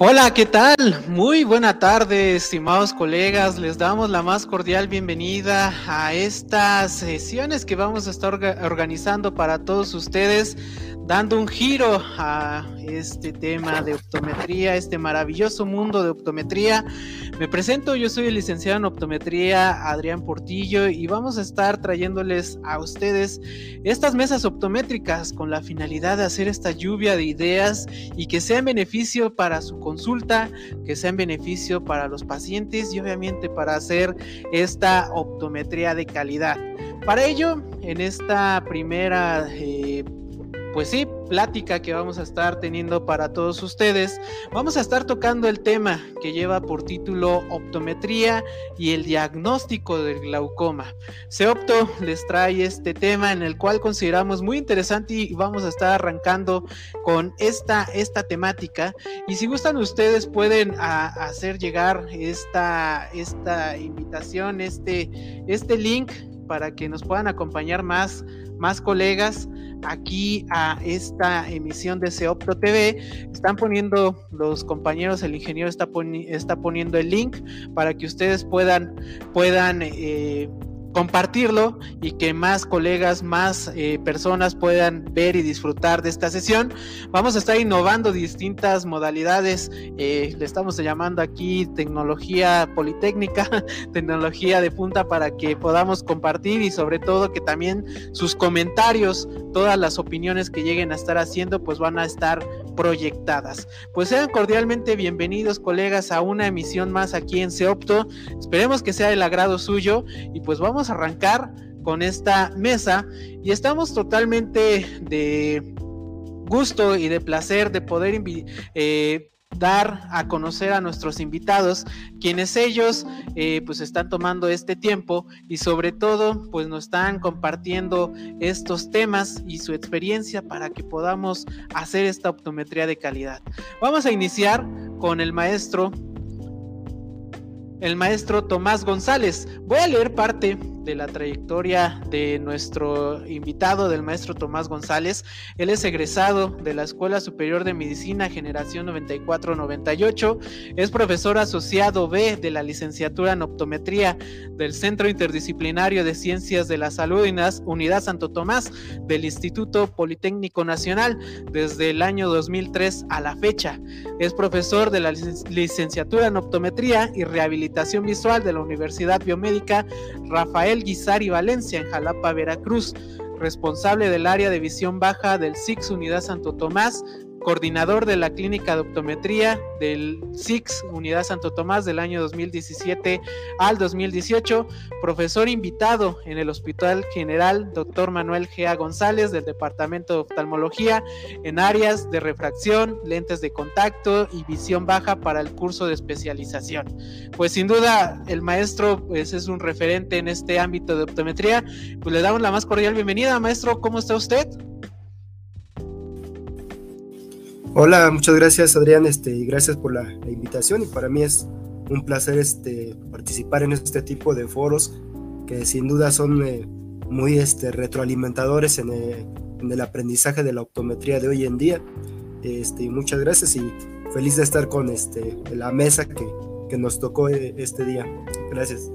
Hola, ¿qué tal? Muy buena tarde, estimados colegas. Les damos la más cordial bienvenida a estas sesiones que vamos a estar organizando para todos ustedes dando un giro a este tema de optometría, este maravilloso mundo de optometría. Me presento, yo soy el licenciado en optometría Adrián Portillo y vamos a estar trayéndoles a ustedes estas mesas optométricas con la finalidad de hacer esta lluvia de ideas y que sean beneficio para su consulta, que sean beneficio para los pacientes y obviamente para hacer esta optometría de calidad. Para ello, en esta primera eh, pues sí, plática que vamos a estar teniendo para todos ustedes. Vamos a estar tocando el tema que lleva por título Optometría y el diagnóstico del glaucoma. Seopto les trae este tema en el cual consideramos muy interesante y vamos a estar arrancando con esta, esta temática. Y si gustan ustedes pueden hacer llegar esta, esta invitación, este, este link para que nos puedan acompañar más, más colegas aquí a esta emisión de Seopto TV. Están poniendo los compañeros, el ingeniero está, está poniendo el link para que ustedes puedan, puedan eh, compartirlo y que más colegas, más eh, personas puedan ver y disfrutar de esta sesión. Vamos a estar innovando distintas modalidades, eh, le estamos llamando aquí tecnología politécnica, tecnología de punta para que podamos compartir y sobre todo que también sus comentarios, todas las opiniones que lleguen a estar haciendo, pues van a estar proyectadas. Pues sean cordialmente bienvenidos colegas a una emisión más aquí en Seopto. Esperemos que sea el agrado suyo y pues vamos a arrancar con esta mesa y estamos totalmente de gusto y de placer de poder eh, dar a conocer a nuestros invitados, quienes ellos eh, pues están tomando este tiempo y sobre todo pues nos están compartiendo estos temas y su experiencia para que podamos hacer esta optometría de calidad. Vamos a iniciar con el maestro el maestro Tomás González. Voy a leer parte de la trayectoria de nuestro invitado, del maestro Tomás González. Él es egresado de la Escuela Superior de Medicina Generación 94-98. Es profesor asociado B de la licenciatura en optometría del Centro Interdisciplinario de Ciencias de la Salud Unidad Santo Tomás del Instituto Politécnico Nacional desde el año 2003 a la fecha. Es profesor de la licenciatura en optometría y rehabilitación visual de la Universidad Biomédica Rafael Guizari Valencia en Jalapa, Veracruz, responsable del área de visión baja del SIX Unidad Santo Tomás, coordinador de la clínica de optometría del SIX Unidad Santo Tomás del año 2017 al 2018, profesor invitado en el Hospital General Dr. Manuel Gea González del Departamento de Oftalmología en áreas de refracción, lentes de contacto y visión baja para el curso de especialización. Pues sin duda el maestro pues, es un referente en este ámbito de optometría. Pues le damos la más cordial bienvenida, maestro. ¿Cómo está usted? Hola, muchas gracias Adrián, este, y gracias por la, invitación y para mí es un placer este, participar en este tipo de foros que sin duda son eh, muy este, retroalimentadores en, eh, en, el aprendizaje de la optometría de hoy en día. Este, muchas gracias y feliz de estar con este, la mesa que, que nos tocó eh, este día. Gracias.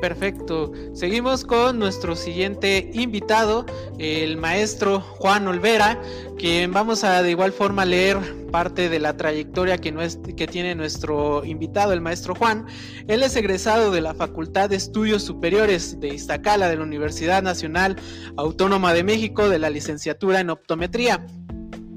Perfecto. Seguimos con nuestro siguiente invitado, el maestro Juan Olvera, quien vamos a de igual forma leer parte de la trayectoria que, tiene nuestro invitado, el maestro Juan. Él es egresado de la Facultad de Estudios Superiores de Iztacala de la Universidad Nacional Autónoma de México de la licenciatura en optometría.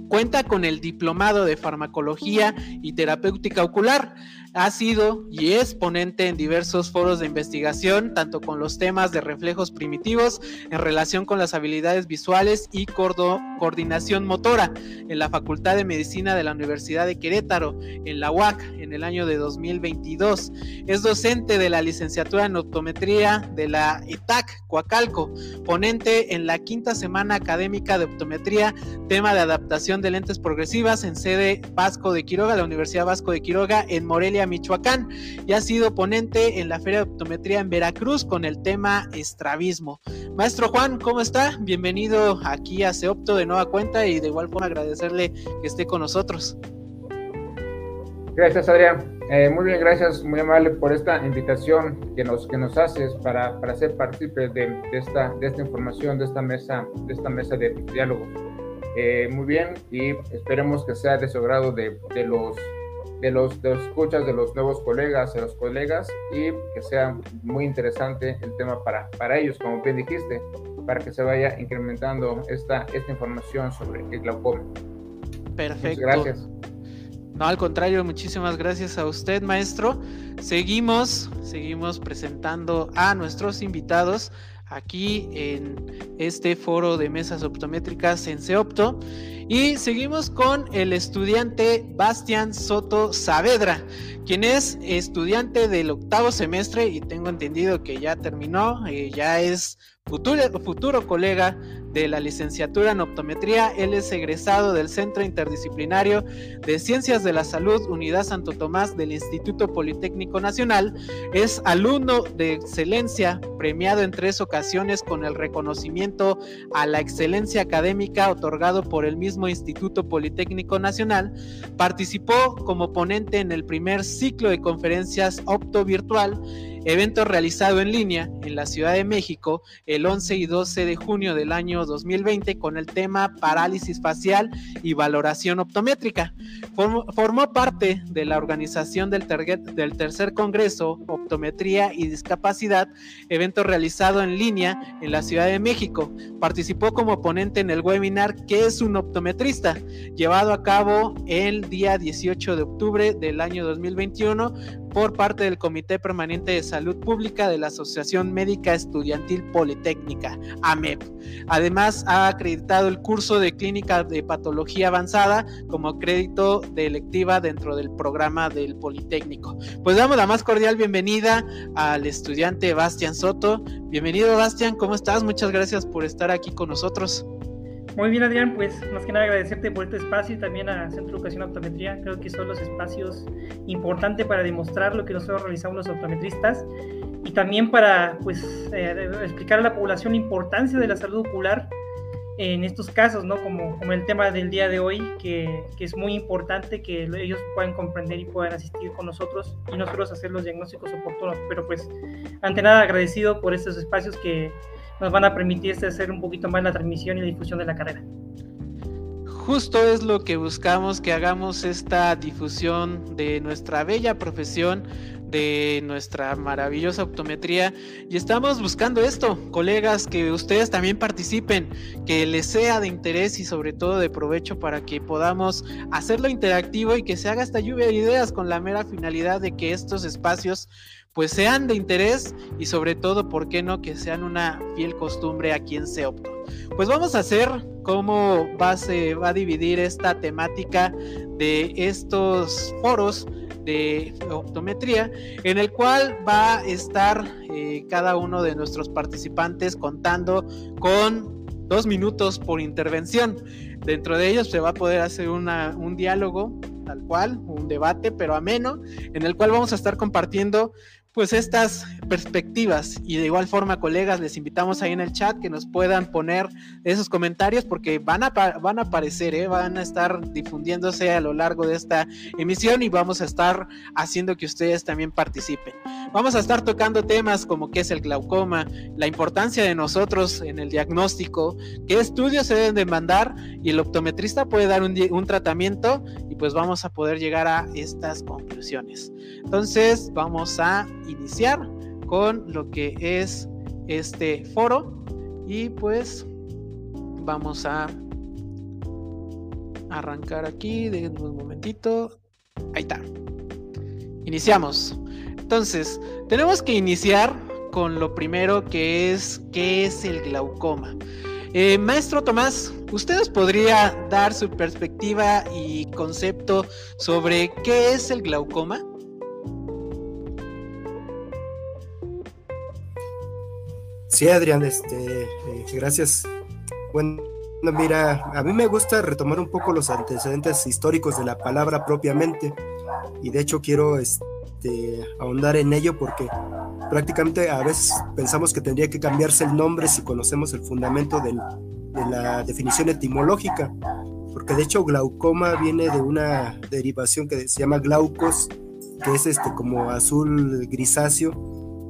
Cuenta con el diplomado de farmacología y terapéutica ocular ha sido y es ponente en diversos foros de investigación, tanto con los temas de reflejos primitivos en relación con las habilidades visuales y coordinación motora en la Facultad de Medicina de la Universidad de Querétaro, en la UAC, en el año de 2022. Es docente de la licenciatura en optometría de la ETAC Coacalco, ponente en la quinta semana académica de optometría, tema de adaptación de lentes progresivas en sede Vasco de Quiroga, la Universidad Vasco de Quiroga, en Morelia, Michoacán y ha sido ponente en la Feria de Optometría en Veracruz con el tema estrabismo. Maestro Juan, ¿cómo está? Bienvenido aquí a Seopto de nueva cuenta y de igual forma agradecerle que esté con nosotros. Gracias, Adrián. Eh, muy bien, gracias, muy amable por esta invitación que nos, que nos haces para, para ser partícipes de, esta, de esta información, de esta mesa, de esta mesa de diálogo. Eh, muy bien, y esperemos que sea de su de, de los de los, de los escuchas de los nuevos colegas, de los colegas, y que sea muy interesante el tema para, para ellos, como bien dijiste, para que se vaya incrementando esta, esta información sobre el glaucoma. Perfecto. gracias. No, al contrario, muchísimas gracias a usted, maestro. Seguimos, seguimos presentando a nuestros invitados aquí en este foro de mesas optométricas en CEOPTO. Y seguimos con el estudiante Bastian Soto Saavedra, quien es estudiante del octavo semestre y tengo entendido que ya terminó, eh, ya es futuro, futuro colega de la licenciatura en optometría. Él es egresado del Centro Interdisciplinario de Ciencias de la Salud, Unidad Santo Tomás del Instituto Politécnico Nacional. Es alumno de excelencia, premiado en tres ocasiones con el reconocimiento a la excelencia académica otorgado por el mismo Instituto Politécnico Nacional. Participó como ponente en el primer ciclo de conferencias opto virtual evento realizado en línea en la Ciudad de México el 11 y 12 de junio del año 2020 con el tema parálisis facial y valoración optométrica. Formó, parte de la organización del, del tercer Congreso Optometría y Discapacidad, evento realizado en línea en la Ciudad de México. Participó como ponente en el webinar ¿Qué es un optometrista? llevado a cabo el día 18 de octubre del año 2021 por parte del Comité Permanente de Salud Pública de la Asociación Médica Estudiantil Politécnica, AMEP. Además, ha acreditado el curso de Clínica de Patología Avanzada como crédito de electiva dentro del programa del Politécnico. Pues damos la más cordial bienvenida al estudiante Bastian Soto. Bienvenido, Bastian, ¿cómo estás? Muchas gracias por estar aquí con nosotros. Muy bien, Adrián, pues más que nada agradecerte por este espacio y también a Centro de Educación Optometría. Creo que son los espacios importantes para demostrar lo que nosotros realizamos los optometristas y también para pues eh, explicar a la población la importancia de la salud ocular en estos casos, ¿no? Como, como el tema del día de hoy, que, que, es muy importante que ellos puedan comprender y puedan asistir con nosotros y nosotros hacer los diagnósticos oportunos. Pero pues, ante nada, agradecido por estos espacios que nos van a permitir este hacer un poquito más la transmisión y la difusión de la carrera. Justo es lo que buscamos, que hagamos esta difusión de nuestra bella profesión, de nuestra maravillosa optometría y estamos buscando esto, colegas, que ustedes también participen, que les sea de interés y sobre todo de provecho para que podamos hacerlo interactivo y que se haga esta lluvia de ideas con la mera finalidad de que estos espacios pues sean de interés y sobre todo, ¿por qué no? Que sean una fiel costumbre aquí en Seopto. Pues vamos a hacer cómo va, se va a dividir esta temática de estos foros de optometría, en el cual va a estar eh, cada uno de nuestros participantes contando con dos minutos por intervención. Dentro de ellos se va a poder hacer una, un diálogo tal cual, un debate, pero ameno, en el cual vamos a estar compartiendo pues estas perspectivas y de igual forma colegas les invitamos ahí en el chat que nos puedan poner esos comentarios porque van a, van a aparecer, ¿eh? van a estar difundiéndose a lo largo de esta emisión y vamos a estar haciendo que ustedes también participen. Vamos a estar tocando temas como qué es el glaucoma, la importancia de nosotros en el diagnóstico, qué estudios se deben de mandar y el optometrista puede dar un, un tratamiento y pues vamos a poder llegar a estas conclusiones. Entonces vamos a iniciar con lo que es este foro. Y pues vamos a arrancar aquí de un momentito. Ahí está. Iniciamos. Entonces tenemos que iniciar con lo primero que es qué es el glaucoma eh, maestro Tomás, ¿ustedes podría dar su perspectiva y concepto sobre qué es el glaucoma? Sí, Adrián, este, eh, gracias. Bueno, mira, a mí me gusta retomar un poco los antecedentes históricos de la palabra propiamente y de hecho quiero este, ahondar en ello porque prácticamente a veces pensamos que tendría que cambiarse el nombre si conocemos el fundamento de la definición etimológica. porque de hecho glaucoma viene de una derivación que se llama glaucos, que es este como azul grisáceo,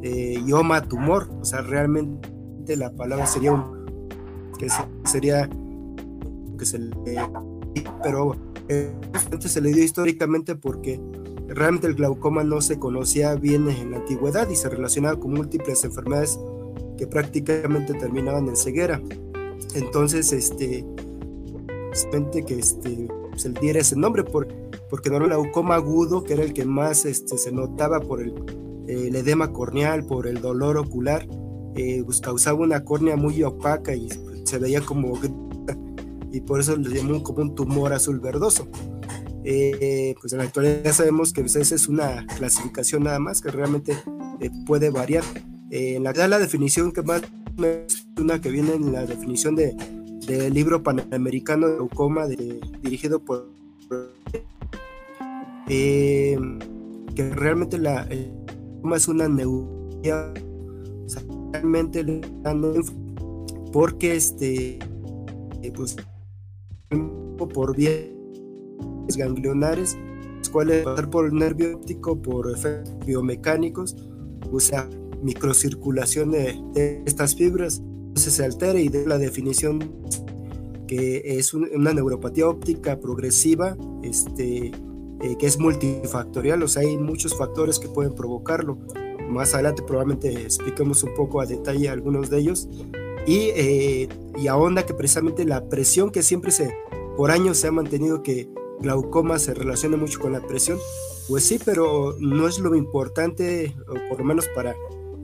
eh, y oma tumor, o sea, realmente la palabra sería un, que sería que se le, pero eh, se le dio históricamente porque realmente el glaucoma no se conocía bien en la antigüedad y se relacionaba con múltiples enfermedades que prácticamente terminaban en ceguera. Entonces, este, que este, se le diera ese nombre por, porque no era el glaucoma agudo, que era el que más este, se notaba por el, edema corneal, por el dolor ocular, eh, pues causaba una córnea muy opaca y se veía como y por eso le llamó como un tumor azul verdoso. Eh, pues en la actualidad sabemos que esa es una clasificación nada más que realmente eh, puede variar. Eh, en la la definición que más es una que viene en la definición de, del libro panamericano de glaucoma dirigido por que realmente la es una neuría realmente porque este pues por vías ganglionares, los cuales pasar por el nervio óptico por efectos biomecánicos, o sea, microcirculación de, estas fibras, entonces se altera y de la definición que es una neuropatía óptica progresiva, este, eh, que es multifactorial, o sea, hay muchos factores que pueden provocarlo. Más adelante probablemente expliquemos un poco a detalle algunos de ellos. Y, eh, y ahonda que precisamente la presión que siempre se, por años se ha mantenido que glaucoma se relaciona mucho con la presión. Pues sí, pero no es lo importante, o por lo menos para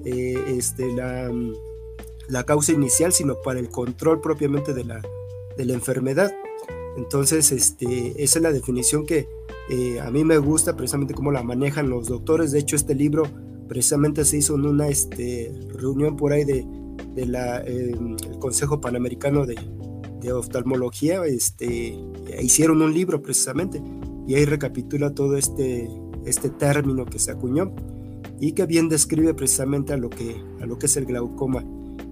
eh, este, la, la, causa inicial, sino para el control propiamente de la, de la enfermedad. Entonces, este, esa es la definición que eh, a mí me gusta, precisamente cómo la manejan los doctores. De hecho, este libro precisamente se hizo en una este, reunión por ahí de, de la, eh, el Consejo Panamericano de, de oftalmología, este, hicieron un libro precisamente y ahí recapitula todo este, este término que se acuñó y que bien describe precisamente a lo que, a lo que es el glaucoma.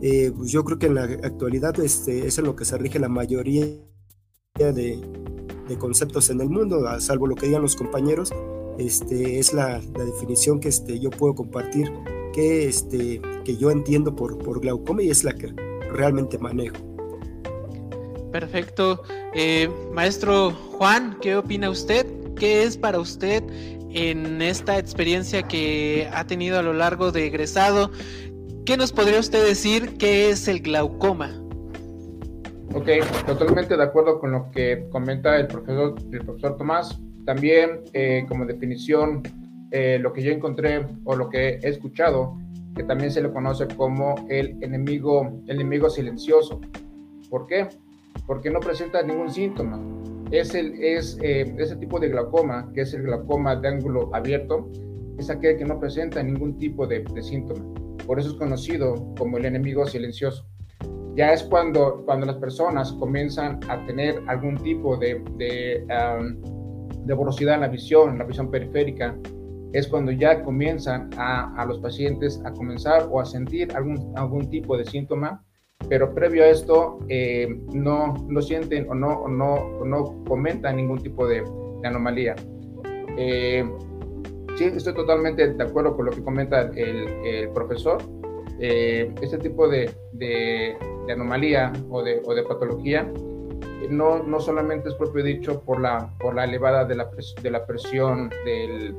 Eh, pues yo creo que en la actualidad este, es en lo que se rige la mayoría de, de, conceptos en el mundo, salvo lo que digan los compañeros, este, es la, la definición que este, yo puedo compartir, que, este, que yo entiendo por, por glaucoma y es la que realmente manejo. Perfecto. Eh, maestro Juan, ¿qué opina usted? ¿Qué es para usted en esta experiencia que ha tenido a lo largo de egresado? ¿Qué nos podría usted decir qué es el glaucoma? Ok, totalmente de acuerdo con lo que comenta el profesor, el profesor Tomás. También eh, como definición, eh, lo que yo encontré o lo que he escuchado, que también se le conoce como el enemigo, el enemigo silencioso. ¿Por qué? porque no presenta ningún síntoma. Es, el, es eh, ese tipo de glaucoma, que es el glaucoma de ángulo abierto, es aquel que no presenta ningún tipo de, síntoma. Por eso es conocido como el enemigo silencioso. Ya es cuando, cuando las personas comienzan a tener algún tipo de, de, de borrosidad en la visión, en la visión periférica, es cuando ya comienzan a, a, los pacientes a comenzar o a sentir algún, algún tipo de síntoma pero previo a esto eh, no, no sienten o no, no, no comentan ningún tipo de, anomalía. Eh, sí, estoy totalmente de acuerdo con lo que comenta el, profesor. Eh, este tipo de, de, anomalía o de, o de patología no, no, solamente es propio dicho por la, por la elevada de la, de la presión del,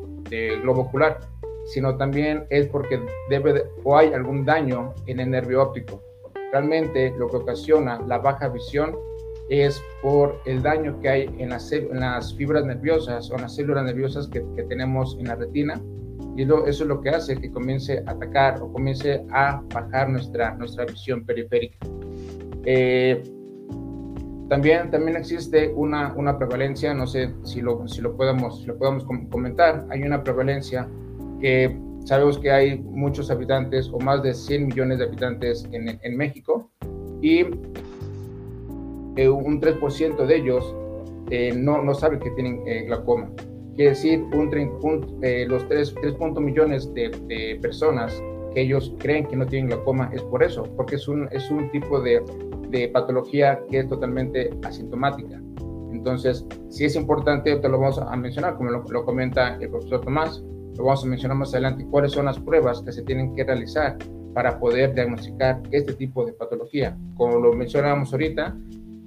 globo ocular, sino también es porque debe o hay algún daño en el nervio óptico. Realmente lo que ocasiona la baja visión es por el daño que hay en las, en las fibras nerviosas o en las células nerviosas que, tenemos en la retina y eso es lo que hace que comience a atacar o comience a bajar nuestra, nuestra visión periférica. Eh, también, también existe una, una prevalencia, no sé si lo, si lo, podemos, si lo podemos comentar, hay una prevalencia que Sabemos que hay muchos habitantes o más de 100 millones de habitantes en, en México y eh, un 3% de ellos eh, no, no sabe que tienen eh, glaucoma. Quiere decir, un, los 3, 3 millones de, de, personas que ellos creen que no tienen glaucoma es por eso, porque es un, es un tipo de, de patología que es totalmente asintomática. Entonces, si es importante, te lo vamos a mencionar, como lo, lo comenta el profesor Tomás, lo vamos a mencionar más adelante, cuáles son las pruebas que se tienen que realizar para poder diagnosticar este tipo de patología. Como lo mencionábamos ahorita,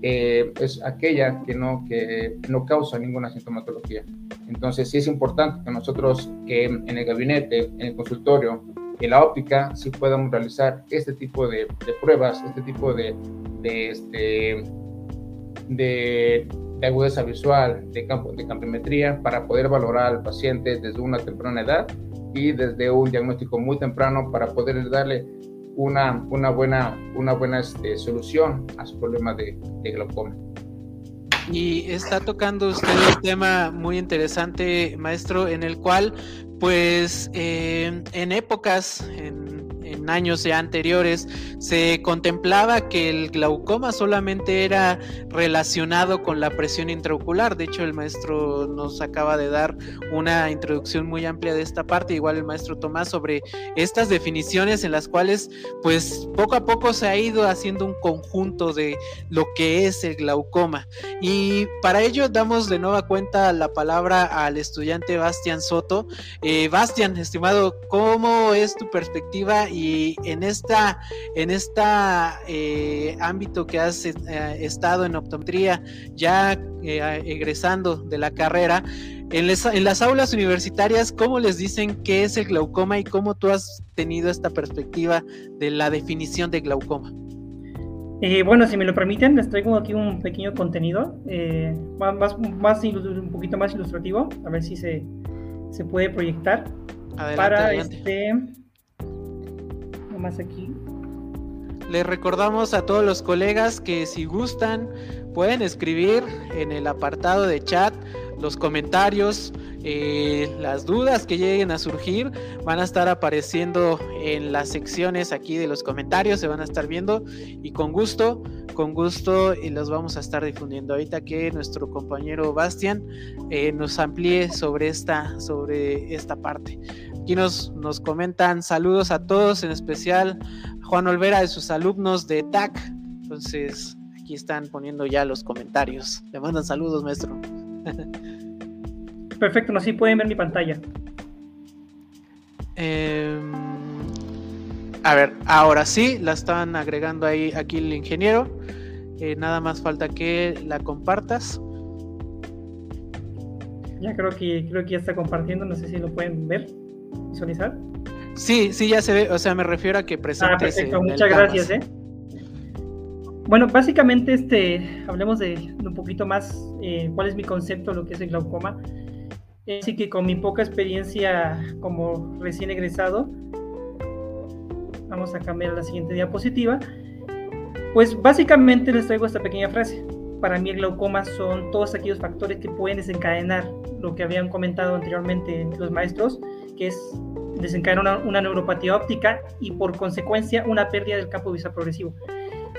eh, es aquella que no, que no causa ninguna sintomatología. Entonces, sí es importante que nosotros, que en el gabinete, en el consultorio, en la óptica, sí podamos realizar este tipo de, pruebas, este tipo de, de, este, de, de agudeza visual, de, campo, de campimetría, para poder valorar al paciente desde una temprana edad y desde un diagnóstico muy temprano para poder darle una, una buena, una buena este, solución a su problema de, glaucoma. Y está tocando usted un tema muy interesante, maestro, en el cual, pues, eh, en épocas, en en años ya anteriores se contemplaba que el glaucoma solamente era relacionado con la presión intraocular. De hecho, el maestro nos acaba de dar una introducción muy amplia de esta parte, igual el maestro Tomás, sobre estas definiciones en las cuales, pues, poco a poco se ha ido haciendo un conjunto de lo que es el glaucoma. Y para ello damos de nueva cuenta la palabra al estudiante Bastian Soto. Eh, Bastian, estimado, ¿cómo es tu perspectiva y en esta, en esta eh, ámbito que has eh, estado en optometría, ya eh, egresando de la carrera, en, en, las aulas universitarias, ¿cómo les dicen qué es el glaucoma y cómo tú has tenido esta perspectiva de la definición de glaucoma? bueno, si me lo permiten, les traigo aquí un pequeño contenido, más, más, un poquito más ilustrativo, a ver si se, se puede proyectar. para este más aquí. Les recordamos a todos los colegas que si gustan pueden escribir en el apartado de chat los comentarios, eh, las dudas que lleguen a surgir van a estar apareciendo en las secciones aquí de los comentarios, se van a estar viendo y con gusto, con gusto y los vamos a estar difundiendo. Ahorita que nuestro compañero Bastian eh, nos amplíe sobre esta, sobre esta parte. Aquí nos, nos comentan saludos a todos, en especial Juan Olvera de sus alumnos de TAC. Entonces, aquí están poniendo ya los comentarios. Le mandan saludos, maestro. Perfecto, no sí pueden ver mi pantalla. Em, a ver, ahora sí, la están agregando ahí aquí el ingeniero. Eh, nada más falta que la compartas. Ya creo que creo que ya está compartiendo, no sé si lo pueden ver visualizar? Sí, sí, ya se ve, o sea, me refiero a que presentes. Ah, perfecto, muchas gracias, ¿eh? Bueno, básicamente, este, hablemos de, un poquito más eh, cuál es mi concepto de lo que es el glaucoma. Así que con mi poca experiencia como recién egresado, vamos a cambiar a la siguiente diapositiva. Pues básicamente les traigo esta pequeña frase. Para mí el glaucoma son todos aquellos factores que pueden desencadenar lo que habían comentado anteriormente los maestros, que es desencadenar una, neuropatía óptica y por consecuencia una pérdida del campo visual progresivo.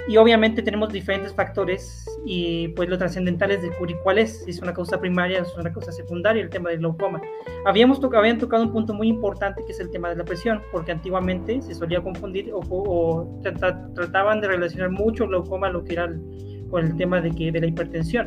Y obviamente tenemos diferentes factores y pues lo trascendental es descubrir cuál es, si es una causa primaria o es una causa secundaria, el tema del glaucoma. Habíamos habían tocado un punto muy importante que es el tema de la presión, porque antiguamente se solía confundir o, trataban de relacionar mucho glaucoma lo que era con el tema de, que, de la hipertensión.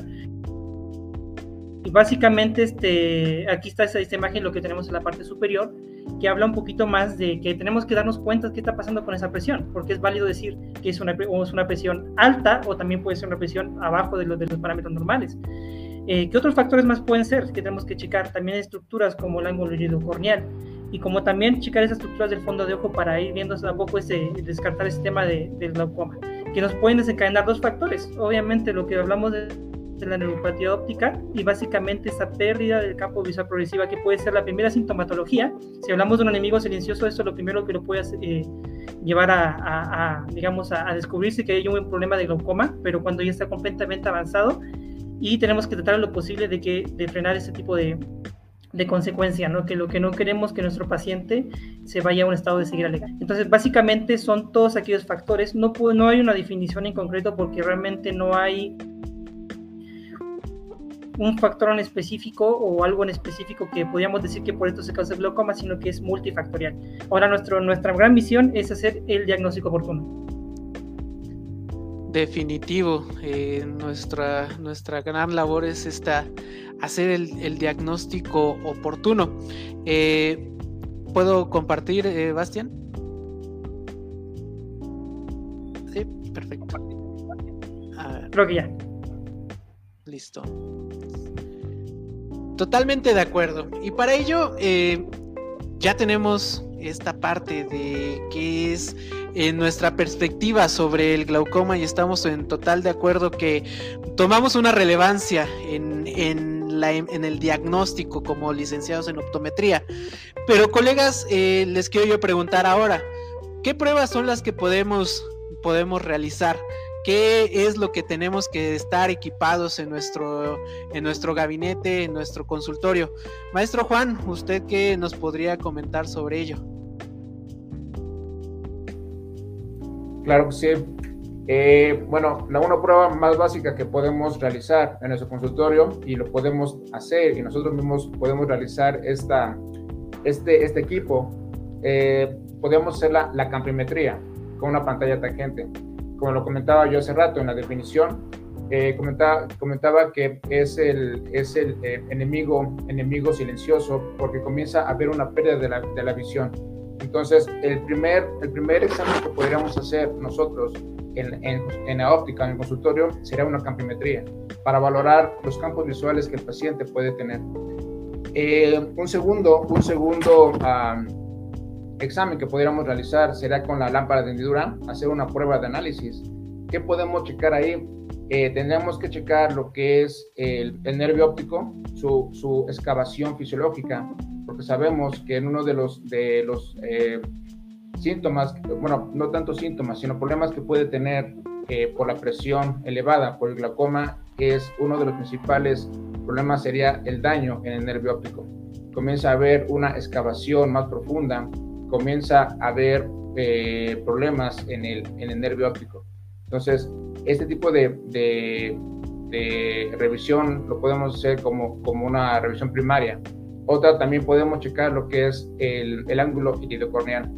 Y básicamente este, aquí está esta, imagen, lo que tenemos en la parte superior, que habla un poquito más de que tenemos que darnos cuenta de qué está pasando con esa presión, porque es válido decir que es una, es una presión alta o también puede ser una presión abajo de los, de los parámetros normales. Eh, ¿Qué otros factores más pueden ser que tenemos que checar? También estructuras como el ángulo corneal y como también checar esas estructuras del fondo de ojo para ir viendo a poco ese, descartar ese tema de, del glaucoma, que nos pueden desencadenar dos factores. Obviamente lo que hablamos de de la neuropatía óptica y básicamente esa pérdida del campo visual progresiva que puede ser la primera sintomatología. Si hablamos de un enemigo silencioso, esto es lo primero que lo puede eh, llevar a, digamos, a, descubrirse que hay un problema de glaucoma, pero cuando ya está completamente avanzado y tenemos que tratar lo posible de, que, de frenar ese tipo de, de consecuencia, ¿no? Que lo que no queremos que nuestro paciente se vaya a un estado de ceguera legal. Entonces, básicamente son todos aquellos factores. No, no hay una definición en concreto porque realmente no hay un factor en específico o algo en específico que podríamos decir que por esto se causa el glaucoma, sino que es multifactorial. Ahora nuestro, nuestra gran misión es hacer el diagnóstico oportuno. Definitivo, eh, nuestra, nuestra gran labor es esta, hacer el, diagnóstico oportuno. Eh, ¿Puedo compartir, eh, Bastian? Sí, perfecto. Creo que ya. Listo. Totalmente de acuerdo. Y para ello, ya tenemos esta parte de qué es en nuestra perspectiva sobre el glaucoma y estamos en total de acuerdo que tomamos una relevancia en, el diagnóstico como licenciados en optometría. Pero colegas, eh, les quiero yo preguntar ahora, ¿qué pruebas son las que podemos, podemos realizar? ¿Qué es lo que tenemos que estar equipados en nuestro, en nuestro gabinete, en nuestro consultorio? Maestro Juan, ¿usted qué nos podría comentar sobre ello? Claro que sí. Eh, bueno, la una prueba más básica que podemos realizar en nuestro consultorio y lo podemos hacer y nosotros mismos podemos realizar esta, este, este equipo, eh, podemos hacer la, la campimetría con una pantalla tangente. Como lo comentaba yo hace rato en la definición, eh, comentaba, comentaba que es el, es el enemigo, enemigo silencioso porque comienza a haber una pérdida de la, de la visión entonces, el primer, el primer examen que podríamos hacer nosotros en, en, la óptica, en el consultorio, sería una campimetría para valorar los campos visuales que el paciente puede tener. Eh, un segundo, un segundo examen que podríamos realizar sería con la lámpara de hendidura, hacer una prueba de análisis. ¿Qué podemos checar ahí? Eh, que checar lo que es el, nervio óptico, su, excavación fisiológica, porque sabemos que en uno de los, eh, síntomas, bueno, no tanto síntomas, sino problemas que puede tener eh, por la presión elevada, por el glaucoma, es uno de los principales problemas sería el daño en el nervio óptico. Comienza a haber una excavación más profunda, comienza a haber eh, problemas en el, en el nervio óptico. Entonces, este tipo de, de, de, revisión lo podemos hacer como, como una revisión primaria, otra también podemos checar lo que es el, el ángulo iridocorneal.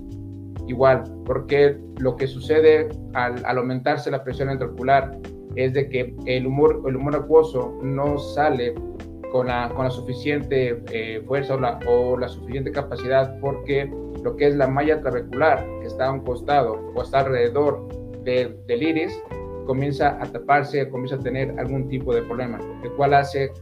Igual, porque lo que sucede al, al, aumentarse la presión intraocular es de que el humor, el humor acuoso no sale con la, con la suficiente eh, fuerza o la, o la, suficiente capacidad porque lo que es la malla trabecular que está a un costado o está alrededor de, del iris comienza a taparse, comienza a tener algún tipo de problema, el cual hace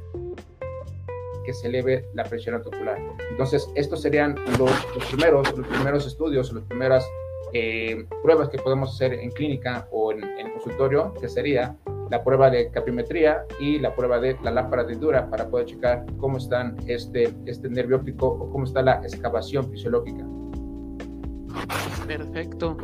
que se eleve la presión articular. Entonces, estos serían los, primeros, los primeros estudios, las primeras eh, pruebas que podemos hacer en clínica o en, en, consultorio, que sería la prueba de capimetría y la prueba de la lámpara de dura para poder checar cómo están este, este nervio óptico o cómo está la excavación fisiológica. Perfecto.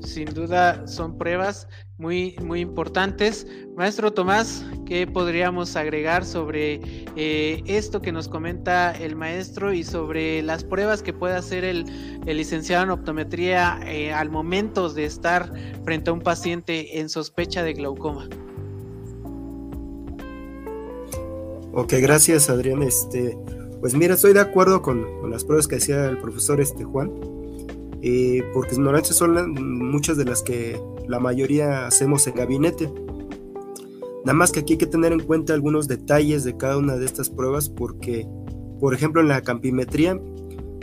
Sin duda son pruebas muy, muy importantes. Maestro Tomás, ¿qué podríamos agregar sobre eh, esto que nos comenta el maestro y sobre las pruebas que puede hacer el, licenciado en optometría eh, al momento de estar frente a un paciente en sospecha de glaucoma? Ok, gracias Adrián. Este, pues mira, estoy de acuerdo con, las pruebas que hacía el profesor este, Juan eh, porque normalmente son muchas de las que la mayoría hacemos en gabinete. Nada más que aquí hay que tener en cuenta algunos detalles de cada una de estas pruebas porque, por ejemplo, en la campimetría,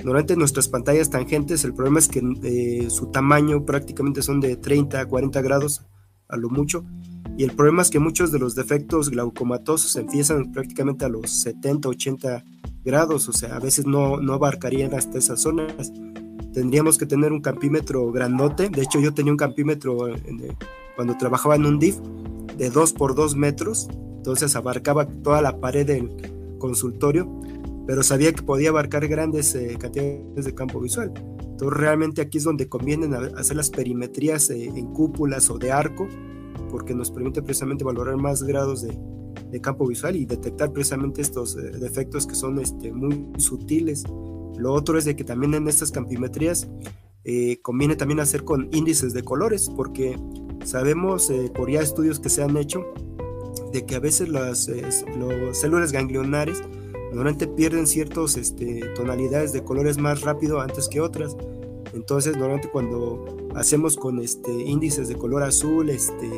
normalmente nuestras pantallas tangentes, el problema es que eh, su tamaño prácticamente son de 30 a 40 grados a lo mucho. Y el problema es que muchos de los defectos glaucomatosos empiezan prácticamente a los 70, 80 grados, o sea, a veces no, no abarcarían hasta esas zonas tendríamos que tener un campímetro grandote. De hecho, yo tenía un campímetro cuando trabajaba en un DIF de 2 por 2 metros, entonces abarcaba toda la pared del consultorio, pero sabía que podía abarcar grandes eh, cantidades de campo visual. Entonces, realmente aquí es donde conviene hacer las perimetrías eh, en cúpulas o de arco, porque nos permite precisamente valorar más grados de, de campo visual y detectar precisamente estos eh, defectos que son este, muy sutiles lo otro es de que también en estas campimetrías eh, conviene también hacer con índices de colores, porque sabemos eh, por ya estudios que se han hecho de que a veces las eh, células ganglionares normalmente pierden ciertas este, tonalidades de colores más rápido antes que otras. Entonces, normalmente cuando hacemos con este, índices de color azul, este,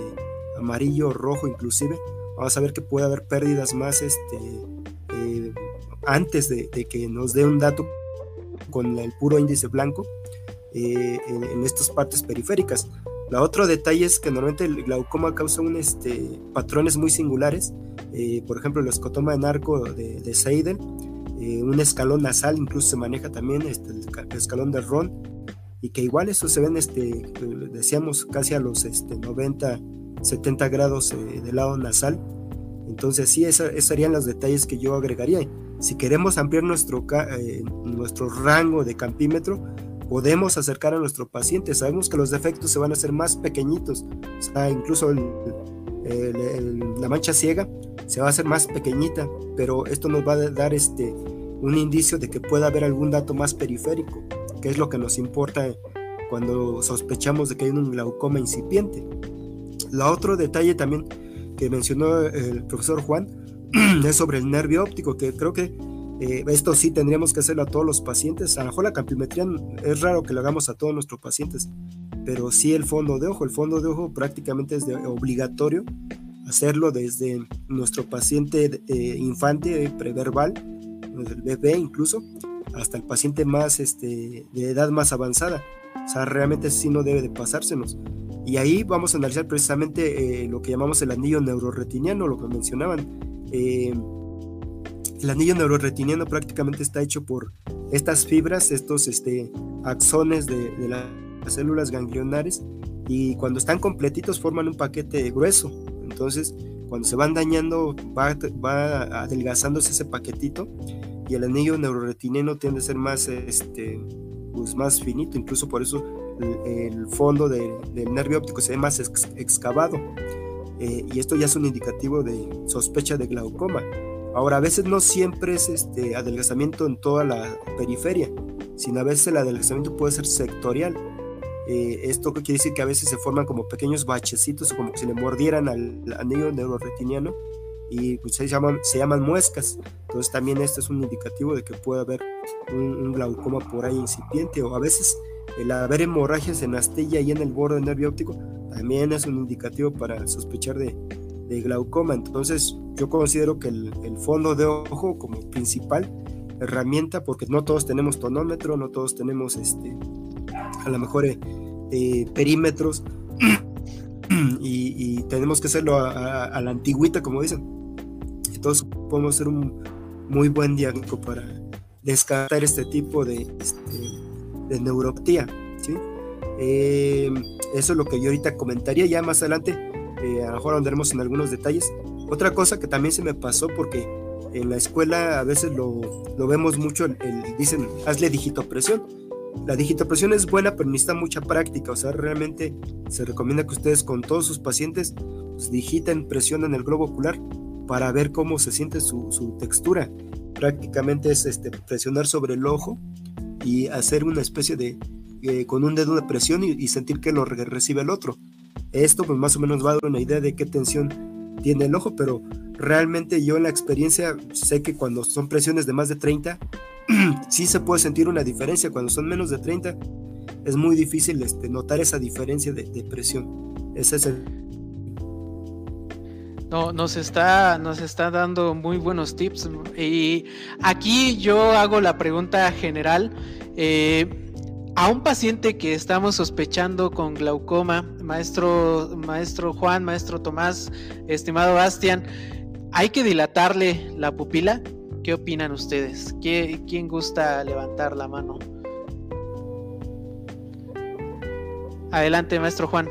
amarillo, rojo inclusive, vamos a ver que puede haber pérdidas más eh, antes de, que nos dé un dato con el puro índice blanco eh, en, estas partes periféricas. La otro detalle es que normalmente el glaucoma causa un, este, patrones muy singulares, eh, por ejemplo el escotoma de narco de, de Seidel, un escalón nasal incluso se maneja también, este, el escalón de Ron, y que igual eso se ven, este, decíamos, casi a los este, 90, 70 grados eh, del lado nasal. Entonces sí, esos serían los detalles que yo agregaría. Si queremos ampliar nuestro, eh, nuestro rango de campímetro, podemos acercar a nuestro paciente. Sabemos que los defectos se van a hacer más pequeñitos, o sea, incluso la mancha ciega se va a hacer más pequeñita, pero esto nos va a dar este, un indicio de que pueda haber algún dato más periférico que es lo que nos importa cuando sospechamos de que hay un glaucoma incipiente. La otro detalle también que mencionó el profesor Juan es sobre el nervio óptico, que creo que eh, esto sí tendríamos que hacerlo a todos los pacientes. A lo mejor la campimetría es raro que lo hagamos a todos nuestros pacientes, pero sí el fondo de ojo. El fondo de ojo prácticamente es obligatorio hacerlo desde nuestro paciente eh, infante preverbal, el bebé incluso, hasta el paciente más este, de edad más avanzada. O sea, realmente sí no debe de pasársenos. Y ahí vamos a analizar precisamente eh, lo que llamamos el anillo neuroretiniano, lo que mencionaban. Eh, el anillo neuroretiniano prácticamente está hecho por estas fibras, estos este, axones de, las células ganglionares, y cuando están completitos forman un paquete grueso. Entonces, cuando se van dañando, va, va adelgazándose ese paquetito y el anillo neuroretiniano tiende a ser más, este, pues más finito, incluso por eso el, fondo del nervio óptico se ve más excavado. Eh, y esto ya es un indicativo de sospecha de glaucoma. Ahora, a veces no siempre es este adelgazamiento en toda la periferia, sino a veces el adelgazamiento puede ser sectorial. Eh, esto quiere decir que a veces se forman como pequeños bachecitos como que se le mordieran al anillo neuroretiniano y pues, se, llaman, muescas. Entonces también este es un indicativo de que puede haber un, glaucoma por ahí incipiente o a veces el haber hemorragias en astilla y en el borde del nervio óptico también es un indicativo para sospechar de, glaucoma. Entonces yo considero que el, el, fondo de ojo como principal herramienta, porque no todos tenemos tonómetro, no todos tenemos este, a lo mejor eh, eh, perímetros y, tenemos que hacerlo a, la antigüita, como dicen. Entonces podemos hacer un muy buen diagnóstico para descartar este tipo de, este, de neuropatía. ¿sí? Eh, eso es lo que yo ahorita comentaría. Ya más adelante, eh, a lo mejor andaremos en algunos detalles. Otra cosa que también se me pasó porque en la escuela a veces lo, lo vemos mucho, el, dicen, hazle digitopresión la digitopresión es buena, pero necesita mucha práctica. O sea, realmente se recomienda que ustedes con todos sus pacientes pues, digiten, presionen el globo ocular para ver cómo se siente su, textura. Prácticamente es este, presionar sobre el ojo y hacer una especie de, eh, con un dedo de presión y, sentir que lo recibe el otro. Esto pues más o menos va a dar una idea de qué tensión tiene el ojo, pero realmente yo en la experiencia sé que cuando son presiones de más de 30, sí se puede sentir una diferencia. Cuando son menos de 30, es muy difícil este, notar esa diferencia de, presión. Ese es el... No, nos está, nos está dando muy buenos tips. Y aquí yo hago la pregunta general. Eh, a un paciente que estamos sospechando con glaucoma, maestro, maestro Juan, maestro Tomás, estimado Bastian, ¿hay que dilatarle la pupila? ¿Qué opinan ustedes? ¿Quién gusta levantar la mano? Adelante, maestro Juan.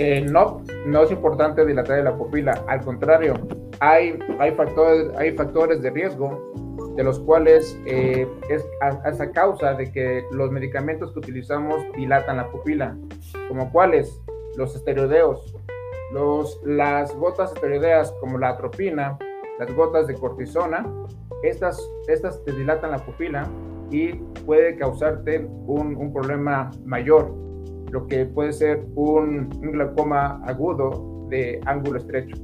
Eh, no, no es importante dilatar la pupila. Al contrario, hay, hay, factores, hay factores de riesgo de los cuales eh, es a, causa de que los medicamentos que utilizamos dilatan la pupila, como cuáles, los esteroideos, los, las gotas esteroideas como la atropina, las gotas de cortisona, estas, estas te dilatan la pupila y puede causarte un, un problema mayor, lo que puede ser un, glaucoma agudo de ángulo estrecho.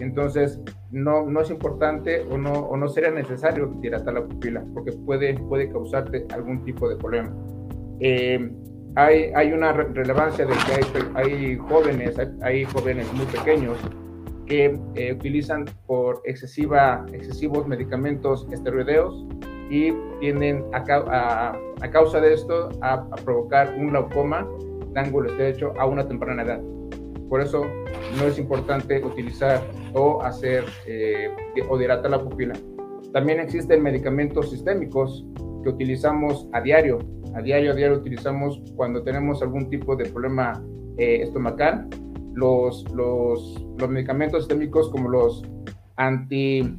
Entonces, no, no es importante o no, o no sería necesario dilatar la pupila porque puede, puede causarte algún tipo de problema. Eh, hay, hay una relevancia de que hay, jóvenes, hay, jóvenes muy pequeños que eh, utilizan por excesiva, excesivos medicamentos esteroideos y tienden a, a, causa de esto a, provocar un glaucoma de ángulo estrecho a una temprana edad. Por eso no es importante utilizar o hacer eh, o dilatar la pupila. También existen medicamentos sistémicos que utilizamos a diario. A diario, a diario utilizamos cuando tenemos algún tipo de problema eh, estomacal. Los, los, los medicamentos sistémicos como los anti,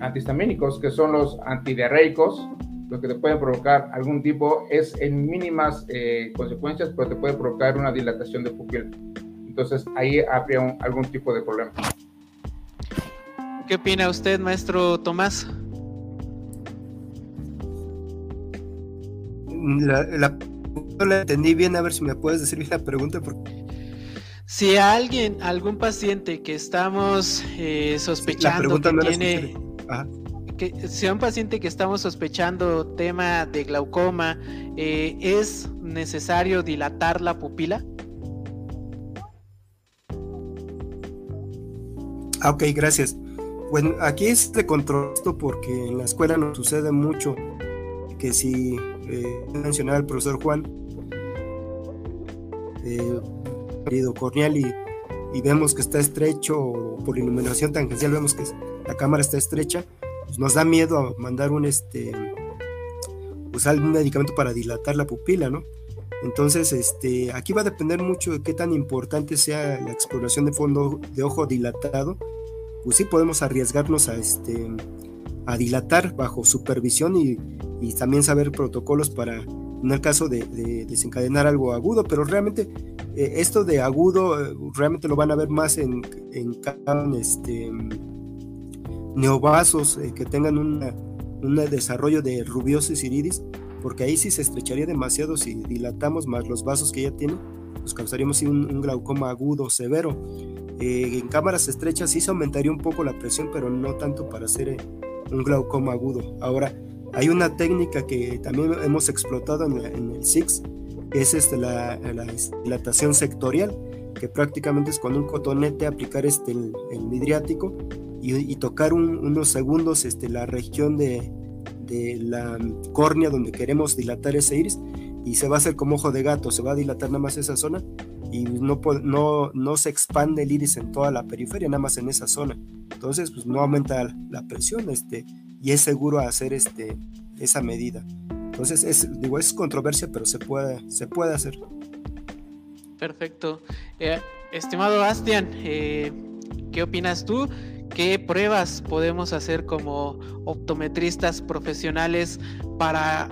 antihistamínicos, que son los antidiarreicos, lo que te pueden provocar algún tipo es en mínimas eh, consecuencias, pero te puede provocar una dilatación de pupila. Entonces ahí habría algún tipo de problema. ¿Qué opina usted, maestro Tomás? La, la, no la entendí bien, a ver si me puedes decir la pregunta. Porque... Si a alguien, algún paciente que estamos eh, sospechando que tiene... Que, si a un paciente que estamos sospechando tema de glaucoma, eh, ¿es necesario dilatar la pupila? Ah, ok, gracias. Bueno, aquí es de control porque en la escuela nos sucede mucho que si eh, mencionaba el profesor Juan, eh, corneal y, y, vemos que está estrecho o por iluminación tangencial vemos que la cámara está estrecha, pues nos da miedo mandar un este usar un medicamento para dilatar la pupila, ¿no? Entonces, este, aquí va a depender mucho de qué tan importante sea la exploración de fondo de ojo dilatado pues sí podemos arriesgarnos a, este, a dilatar bajo supervisión y, también saber protocolos para, en el caso de, desencadenar algo agudo, pero realmente eh, esto de agudo eh, realmente lo van a ver más en, en, este, neovasos eh, que tengan un desarrollo de rubiosis iridis, porque ahí sí se estrecharía demasiado si dilatamos más los vasos que ya tienen, pues causaríamos un glaucoma agudo severo. Eh, en cámaras estrechas sí se aumentaría un poco la presión, pero no tanto para hacer eh, un glaucoma agudo. Ahora, hay una técnica que también hemos explotado en, el SIX, que es este, la, dilatación sectorial, que prácticamente es con un cotonete aplicar este, el, midriático y, tocar unos segundos este, la región de, de la córnea donde queremos dilatar ese iris y se va a hacer como ojo de gato, se va a dilatar nada más esa zona y no, no, no se expande el iris en toda la periferia, nada más en esa zona. Entonces, pues no aumenta la presión este, y es seguro hacer este, esa medida. Entonces, es, digo, es controversia, pero se puede, se puede hacer. Perfecto. Eh, estimado Bastian, eh, ¿qué opinas tú? ¿Qué pruebas podemos hacer como optometristas profesionales para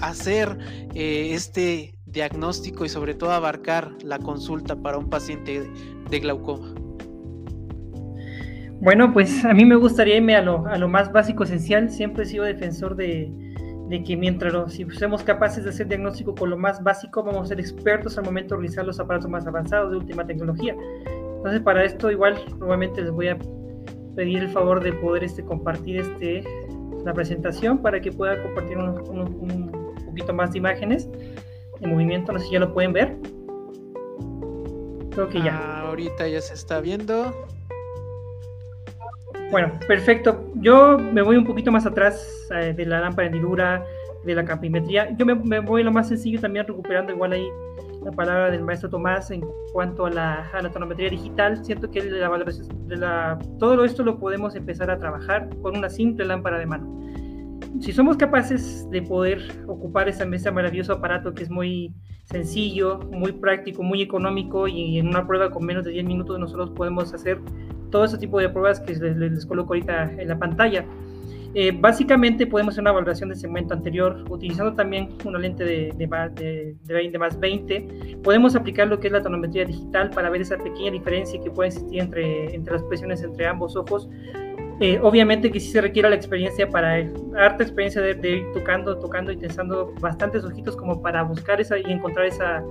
hacer eh, este diagnóstico y sobre todo abarcar la consulta para un paciente de glaucoma? Bueno, pues a mí me gustaría irme a lo, a lo más básico esencial. Siempre he sido defensor de, de que mientras si somos capaces de hacer diagnóstico con lo más básico, vamos a ser expertos al momento de realizar los aparatos más avanzados de última tecnología. Entonces, para esto igual, nuevamente les voy a pedir el favor de poder este, compartir este, la presentación para que pueda compartir un, un poquito más de imágenes en movimiento, no sé si ya lo pueden ver. Creo que ya. Ah, ahorita ya se está viendo. Bueno, perfecto. Yo me voy un poquito más atrás eh, de la lámpara de hendidura, de la campimetría. Yo me, voy a lo más sencillo también recuperando igual ahí la palabra del maestro Tomás en cuanto a la, a tonometría digital. Siento que la la, todo esto lo podemos empezar a trabajar con una simple lámpara de mano si somos capaces de poder ocupar ese maravilloso aparato que es muy sencillo, muy práctico, muy económico y en una prueba con menos de 10 minutos nosotros podemos hacer todo ese tipo de pruebas que les, coloco ahorita en la pantalla. Eh, básicamente podemos hacer una valoración del segmento anterior utilizando también una lente de, de, de, 20 más 20. Podemos aplicar lo que es la tonometría digital para ver esa pequeña diferencia que puede existir entre, entre las presiones entre ambos ojos eh, obviamente que sí se requiere la experiencia para harta experiencia de, ir tocando, tocando y tensando bastantes ojitos como para buscar esa y encontrar esa,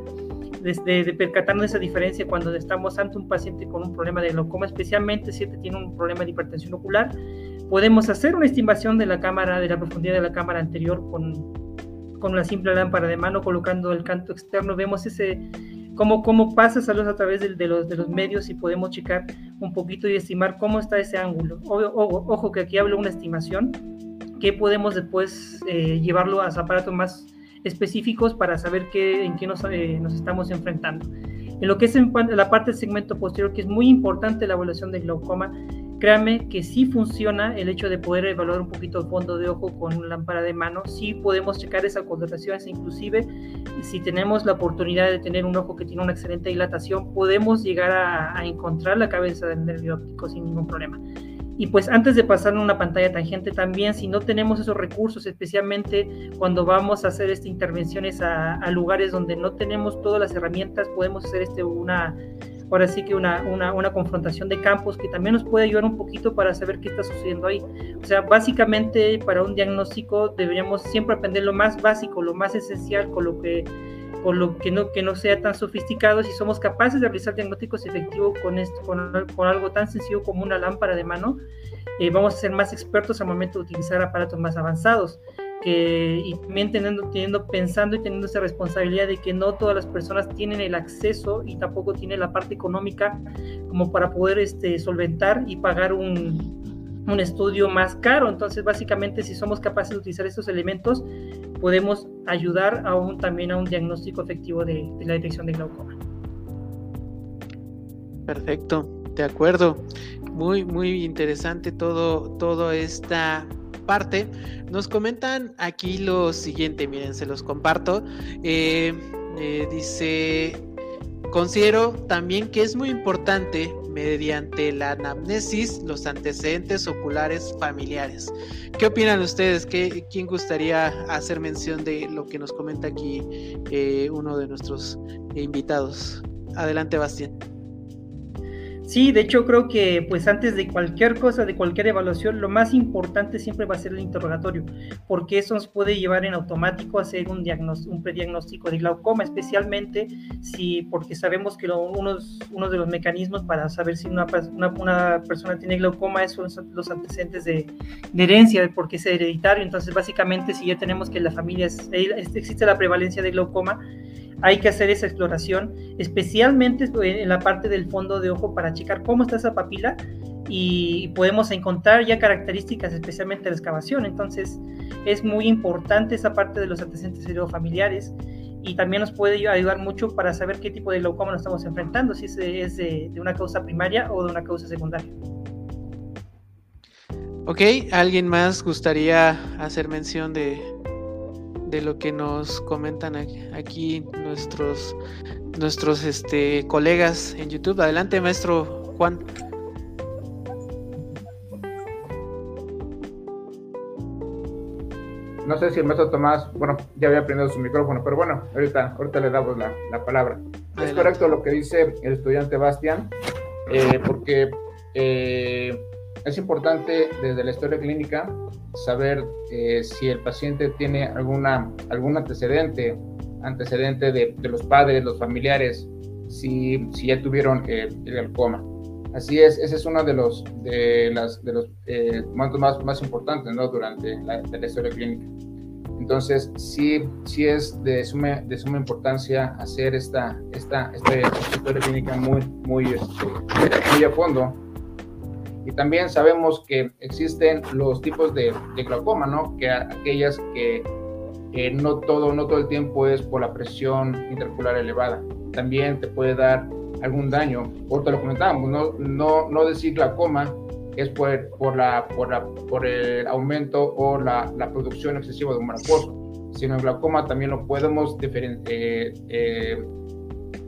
de, de, percatarnos de esa diferencia cuando estamos ante un paciente con un problema de glaucoma, especialmente si este tiene un problema de hipertensión ocular. Podemos hacer una estimación de la cámara, de la profundidad de la cámara anterior con, con una simple lámpara de mano colocando el canto externo, vemos ese cómo, cómo pasa esa luz a través de, los, de los medios y podemos checar un poquito y estimar cómo está ese ángulo. ojo, que aquí hablo una estimación que podemos después eh, llevarlo a aparatos más específicos para saber qué, en qué nos, eh, nos estamos enfrentando. En lo que es en la parte del segmento posterior, que es muy importante la evaluación del glaucoma, créanme que sí funciona el hecho de poder evaluar un poquito el fondo de ojo con una lámpara de mano, sí podemos checar esas coloraciones, inclusive si tenemos la oportunidad de tener un ojo que tiene una excelente dilatación, podemos llegar a, a encontrar la cabeza del nervio óptico sin ningún problema. Y pues antes de pasar en una pantalla tangente también, si no tenemos esos recursos, especialmente cuando vamos a hacer estas intervenciones a, lugares donde no tenemos todas las herramientas, podemos hacer este una, ahora sí que una, una, confrontación de campos que también nos puede ayudar un poquito para saber qué está sucediendo ahí. O sea, básicamente para un diagnóstico deberíamos siempre aprender lo más básico, lo más esencial, con lo que con lo que no, que no sea tan sofisticado, si somos capaces de realizar diagnósticos efectivos con, esto, con, con algo tan sencillo como una lámpara de mano, eh, vamos a ser más expertos al momento de utilizar aparatos más avanzados. Que, y también teniendo, teniendo, pensando y teniendo esa responsabilidad de que no todas las personas tienen el acceso y tampoco tienen la parte económica como para poder este, solventar y pagar un, un estudio más caro. Entonces, básicamente, si somos capaces de utilizar estos elementos, podemos ayudar aún también a un diagnóstico efectivo de, la detección de glaucoma. Perfecto, de acuerdo. Muy, muy interesante todo, toda esta parte. Nos comentan aquí lo siguiente, miren, se los comparto. Eh, eh, dice, considero también que es muy importante mediante la anamnesis los antecedentes oculares familiares. ¿Qué opinan ustedes? ¿Qué, ¿Quién gustaría hacer mención de lo que nos comenta aquí eh, uno de nuestros invitados? Adelante, Bastián. Sí, de hecho creo que pues antes de cualquier cosa, de cualquier evaluación, lo más importante siempre va a ser el interrogatorio, porque eso nos puede llevar en automático a hacer un, un prediagnóstico de glaucoma, especialmente si, porque sabemos que uno, de los mecanismos para saber si una, una, persona tiene glaucoma son los antecedentes de, de, herencia, porque es hereditario, entonces básicamente si ya tenemos que la familia existe la prevalencia de glaucoma, hay que hacer esa exploración, especialmente en la parte del fondo de ojo para checar cómo está esa papila y podemos encontrar ya características especialmente de la excavación. Entonces es muy importante esa parte de los antecedentes familiares y también nos puede ayudar mucho para saber qué tipo de glaucoma nos estamos enfrentando, si es, de, de una causa primaria o de una causa secundaria. Ok, ¿alguien más gustaría hacer mención de, de lo que nos comentan aquí nuestros nuestros este, colegas en YouTube. Adelante, maestro Juan. No sé si el maestro Tomás, bueno, ya había prendido su micrófono, pero bueno, ahorita, ahorita le damos la, la palabra. Es correcto lo que dice el estudiante Bastian, eh, porque eh, es importante desde la historia clínica saber eh, si el paciente tiene alguna, algún antecedente, antecedente de, de los padres, los familiares, si, si ya tuvieron el glaucoma. Así es, ese es uno de los, de las, de los eh, momentos más, más importantes ¿no? durante la, la, historia clínica. Entonces, sí, sí es de suma, de suma importancia hacer esta, esta, esta, historia clínica muy, muy, este, muy a fondo y también sabemos que existen los tipos de, glaucoma, ¿no? Que aquellas que no, todo, no todo el tiempo es por la presión intraocular elevada. También te puede dar algún daño. Te lo comentábamos, no, no, no decir glaucoma es por, por, la, por, la, por el aumento o la, la producción excesiva de un acuoso, sino el glaucoma también lo podemos eh, eh,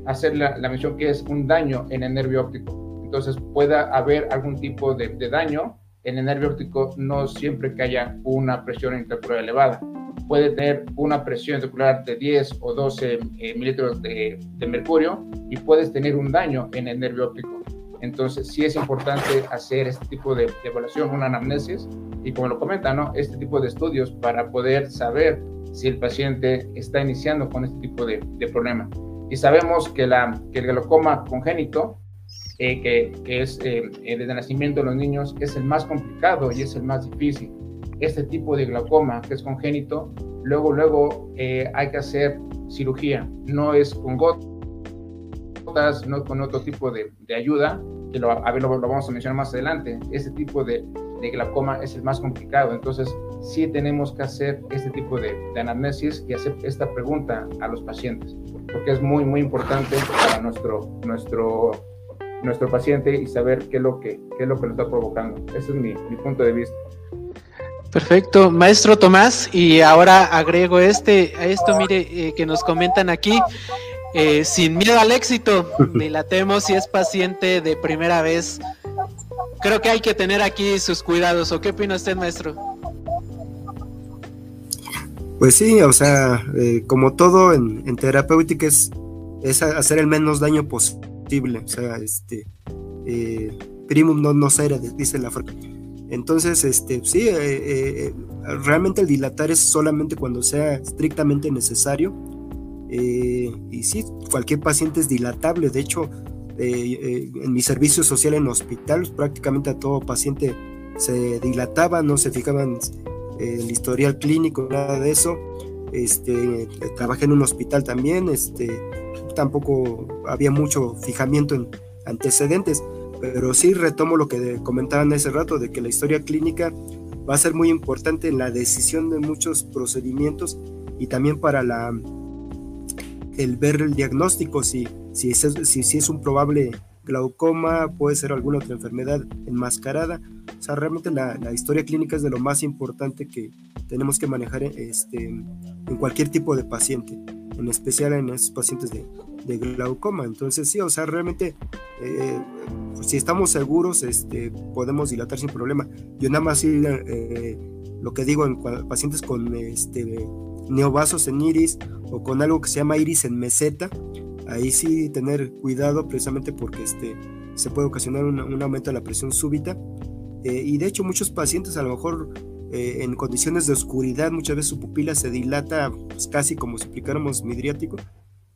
hacer la, la mención que es un daño en el nervio óptico entonces pueda haber algún tipo de, daño en el nervio óptico, no siempre que haya una presión intraocular elevada. Puede tener una presión intraocular de 10 o 12 eh, mililitros de, mercurio y puedes tener un daño en el nervio óptico. Entonces, sí es importante hacer este tipo de, evaluación, una anamnesis, y como lo comenta, ¿no? Este tipo de estudios para poder saber si el paciente está iniciando con este tipo de, problema. Y sabemos que, la, que el glaucoma congénito eh, que, es eh, eh, desde el nacimiento de los niños, es el más complicado y es el más difícil. Este tipo de glaucoma, que es congénito, luego, luego hay que hacer cirugía. No es con gotas, no con otro tipo de, ayuda, que lo, a ver, lo, vamos a mencionar más adelante. Ese tipo de, de, glaucoma es el más complicado. Entonces, sí tenemos que hacer este tipo de, de anamnesis y hacer esta pregunta a los pacientes, porque es muy, muy importante para nuestro, nuestro, nuestro paciente y saber qué es lo que, qué es lo que lo está provocando. Ese es mi, mi punto de vista. Perfecto, maestro Tomás, y ahora agrego este, a esto, mire, eh, que nos comentan aquí, eh, sin miedo al éxito, dilatemos si es paciente de primera vez. Creo que hay que tener aquí sus cuidados, ¿o qué opina usted, maestro? Pues sí, o sea, eh, como todo en, en terapéutica es, es, hacer el menos daño posible, o sea, este, eh, primum non nocere, dice la frase entonces, este, sí, eh, eh, realmente el dilatar es solamente cuando sea estrictamente necesario. Eh, y sí, cualquier paciente es dilatable. De hecho, en mi servicio social en hospital, prácticamente a todo paciente se dilataba, no se fijaban el historial clínico, nada de eso. Este, trabajé en un hospital también, este, tampoco había mucho fijamiento en antecedentes pero sí retomo lo que comentaban hace rato, de que la historia clínica va a ser muy importante en la decisión de muchos procedimientos y también para el ver el diagnóstico, si, si, es, un probable glaucoma, puede ser alguna otra enfermedad enmascarada. O sea, realmente la, la, historia clínica es de lo más importante que tenemos que manejar este, en cualquier tipo de paciente, en especial en esos pacientes de, de glaucoma. Entonces, sí, o sea, realmente, eh, si estamos seguros, este, podemos dilatar sin problema. Yo nada más eh, lo que digo en pacientes con este, neovasos en iris o con algo que se llama iris en meseta, ahí sí tener cuidado precisamente porque este, se puede ocasionar un, aumento de la presión súbita. Eh, y de hecho muchos pacientes a lo mejor en condiciones de oscuridad muchas veces su pupila se dilata pues, casi como si aplicáramos midriático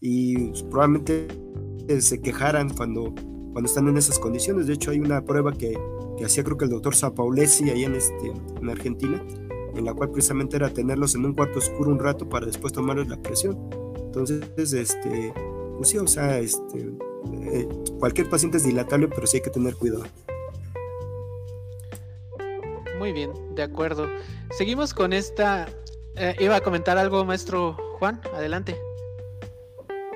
y pues, probablemente se quejaran cuando, cuando están en esas condiciones. De hecho, hay una prueba que, que hacía creo que el doctor Sapaulesi ahí en, este, en Argentina, en la cual precisamente era tenerlos en un cuarto oscuro un rato para después tomarles la presión. Entonces, este, pues sí, o sea, este, eh, cualquier paciente es dilatable, pero sí hay que tener cuidado. Muy bien, de acuerdo. Seguimos con esta. Eh, iba a comentar algo, maestro Juan, adelante.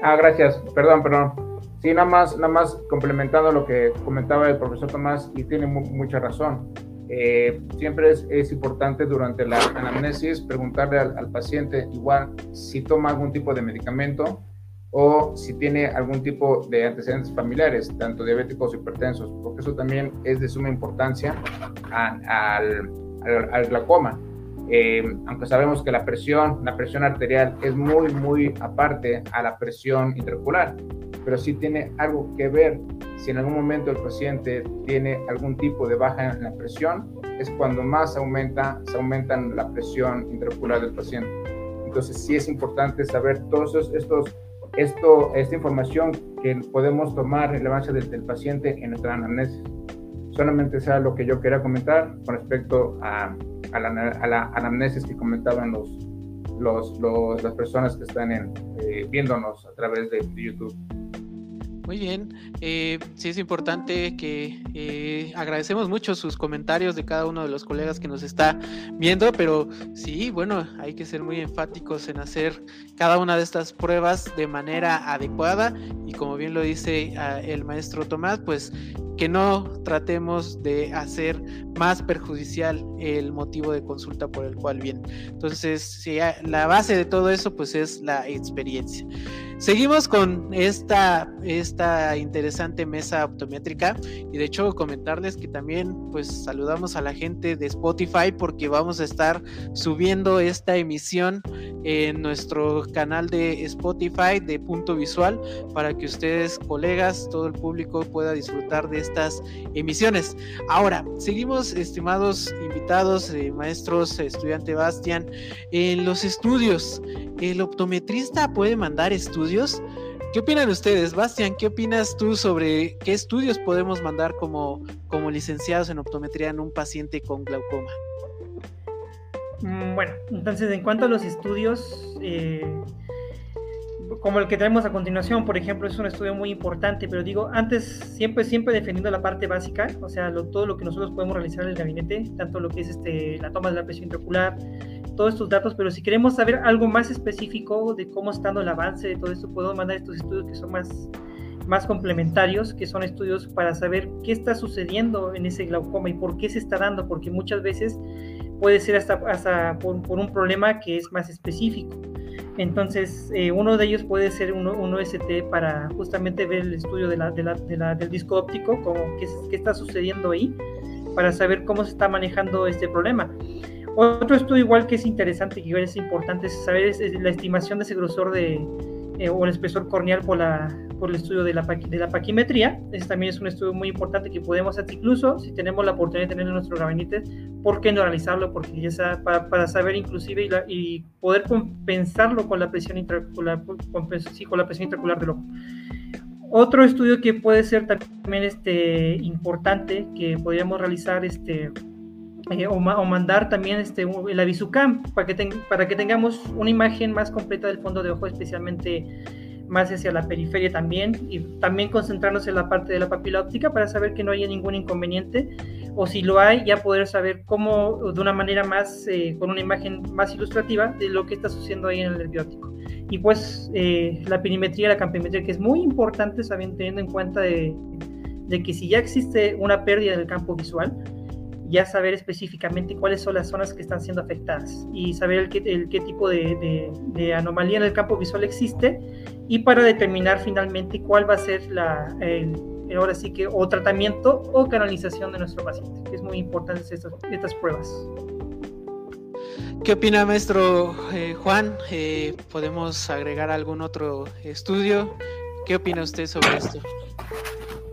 Ah, gracias. Perdón, perdón. Sí, nada más, nada más complementando lo que comentaba el profesor Tomás y tiene mucha razón. Eh, siempre es, es, importante durante la anamnesis preguntarle al, al, paciente igual si toma algún tipo de medicamento o si tiene algún tipo de antecedentes familiares, tanto diabéticos o hipertensos, porque eso también es de suma importancia al, al, al glaucoma. Eh, aunque sabemos que la presión, la presión arterial es muy, muy aparte a la presión intraocular, pero sí tiene algo que ver si en algún momento el paciente tiene algún tipo de baja en la presión, es cuando más aumenta, se aumentan la presión intraocular del paciente. Entonces sí es importante saber todos estos, esto, esta información que podemos tomar relevancia del, del paciente en nuestra anamnesis. Solamente sea lo que yo quería comentar con respecto a a la, a la anamnesis que comentaban los, los, los, las personas que están en, eh, viéndonos a través de, de YouTube. Muy bien, eh, sí es importante que eh, agradecemos mucho sus comentarios de cada uno de los colegas que nos está viendo, pero sí, bueno, hay que ser muy enfáticos en hacer cada una de estas pruebas de manera adecuada. Y como bien lo dice uh, el maestro Tomás, pues que no tratemos de hacer más perjudicial el motivo de consulta por el cual viene. Entonces, si la base de todo eso, pues es la experiencia. Seguimos con esta, esta interesante mesa optométrica y de hecho comentarles que también pues saludamos a la gente de Spotify porque vamos a estar subiendo esta emisión en nuestro canal de Spotify de punto visual para que ustedes colegas, todo el público pueda disfrutar de estas emisiones. Ahora, seguimos estimados invitados, eh, maestros, estudiante Bastian, en los estudios. ¿El optometrista puede mandar estudios? ¿Qué opinan ustedes? Bastian, ¿qué opinas tú sobre qué estudios podemos mandar como, como licenciados en optometría en un paciente con glaucoma? Mm, bueno, entonces en cuanto a los estudios, eh, como el que tenemos a continuación, por ejemplo, es un estudio muy importante, pero digo, antes siempre, siempre defendiendo la parte básica, o sea, todo lo que nosotros podemos realizar en el gabinete, tanto lo que es este, la toma de la presión intraocular, todos estos datos, pero si queremos saber algo más específico de cómo está dando el avance de todo esto, podemos mandar estos estudios que son más, más complementarios, que son estudios para saber qué está sucediendo en ese glaucoma y por qué se está dando, porque muchas veces puede ser hasta, hasta por, por un problema que es más específico. Entonces, eh, uno de ellos puede ser un, un, OST para justamente ver el estudio de la, de la, de la, del disco óptico, como qué, qué, está sucediendo ahí, para saber cómo se está manejando este problema. Otro estudio igual que es interesante, que es importante, saber es, es la estimación de ese grosor de, eh, o el espesor corneal por, la, por el estudio de la, de la paquimetría. Ese también es un estudio muy importante que podemos hacer incluso si tenemos la oportunidad de tener en nuestro gabinete, ¿por qué no realizarlo? Porque ya sea para, para saber inclusive y, la, y, poder compensarlo con la presión intraocular, con, sí, con la presión intraocular del ojo. Otro estudio que puede ser también este, importante que podríamos realizar este, eh, o, ma o, mandar también este, el Avisucam para que, para que tengamos una imagen más completa del fondo de ojo, especialmente más hacia la periferia también, y también concentrarnos en la parte de la papila óptica para saber que no haya ningún inconveniente, o si lo hay, ya poder saber cómo, de una manera más, eh, con una imagen más ilustrativa, de lo que está sucediendo ahí en el nervio óptico. Y pues eh, la pinimetría, la campimetría, que es muy importante, sabiendo, teniendo en cuenta de que si ya existe una pérdida del campo visual, ya saber específicamente cuáles son las zonas que están siendo afectadas y saber el qué, el qué tipo de, de, de, anomalía en el campo visual existe y para determinar finalmente cuál va a ser la, el, ahora sí que o tratamiento o canalización de nuestro paciente, es muy importante estas, estas pruebas. ¿Qué opina, maestro eh, Juan? Eh, ¿Podemos agregar algún otro estudio? ¿Qué opina usted sobre esto?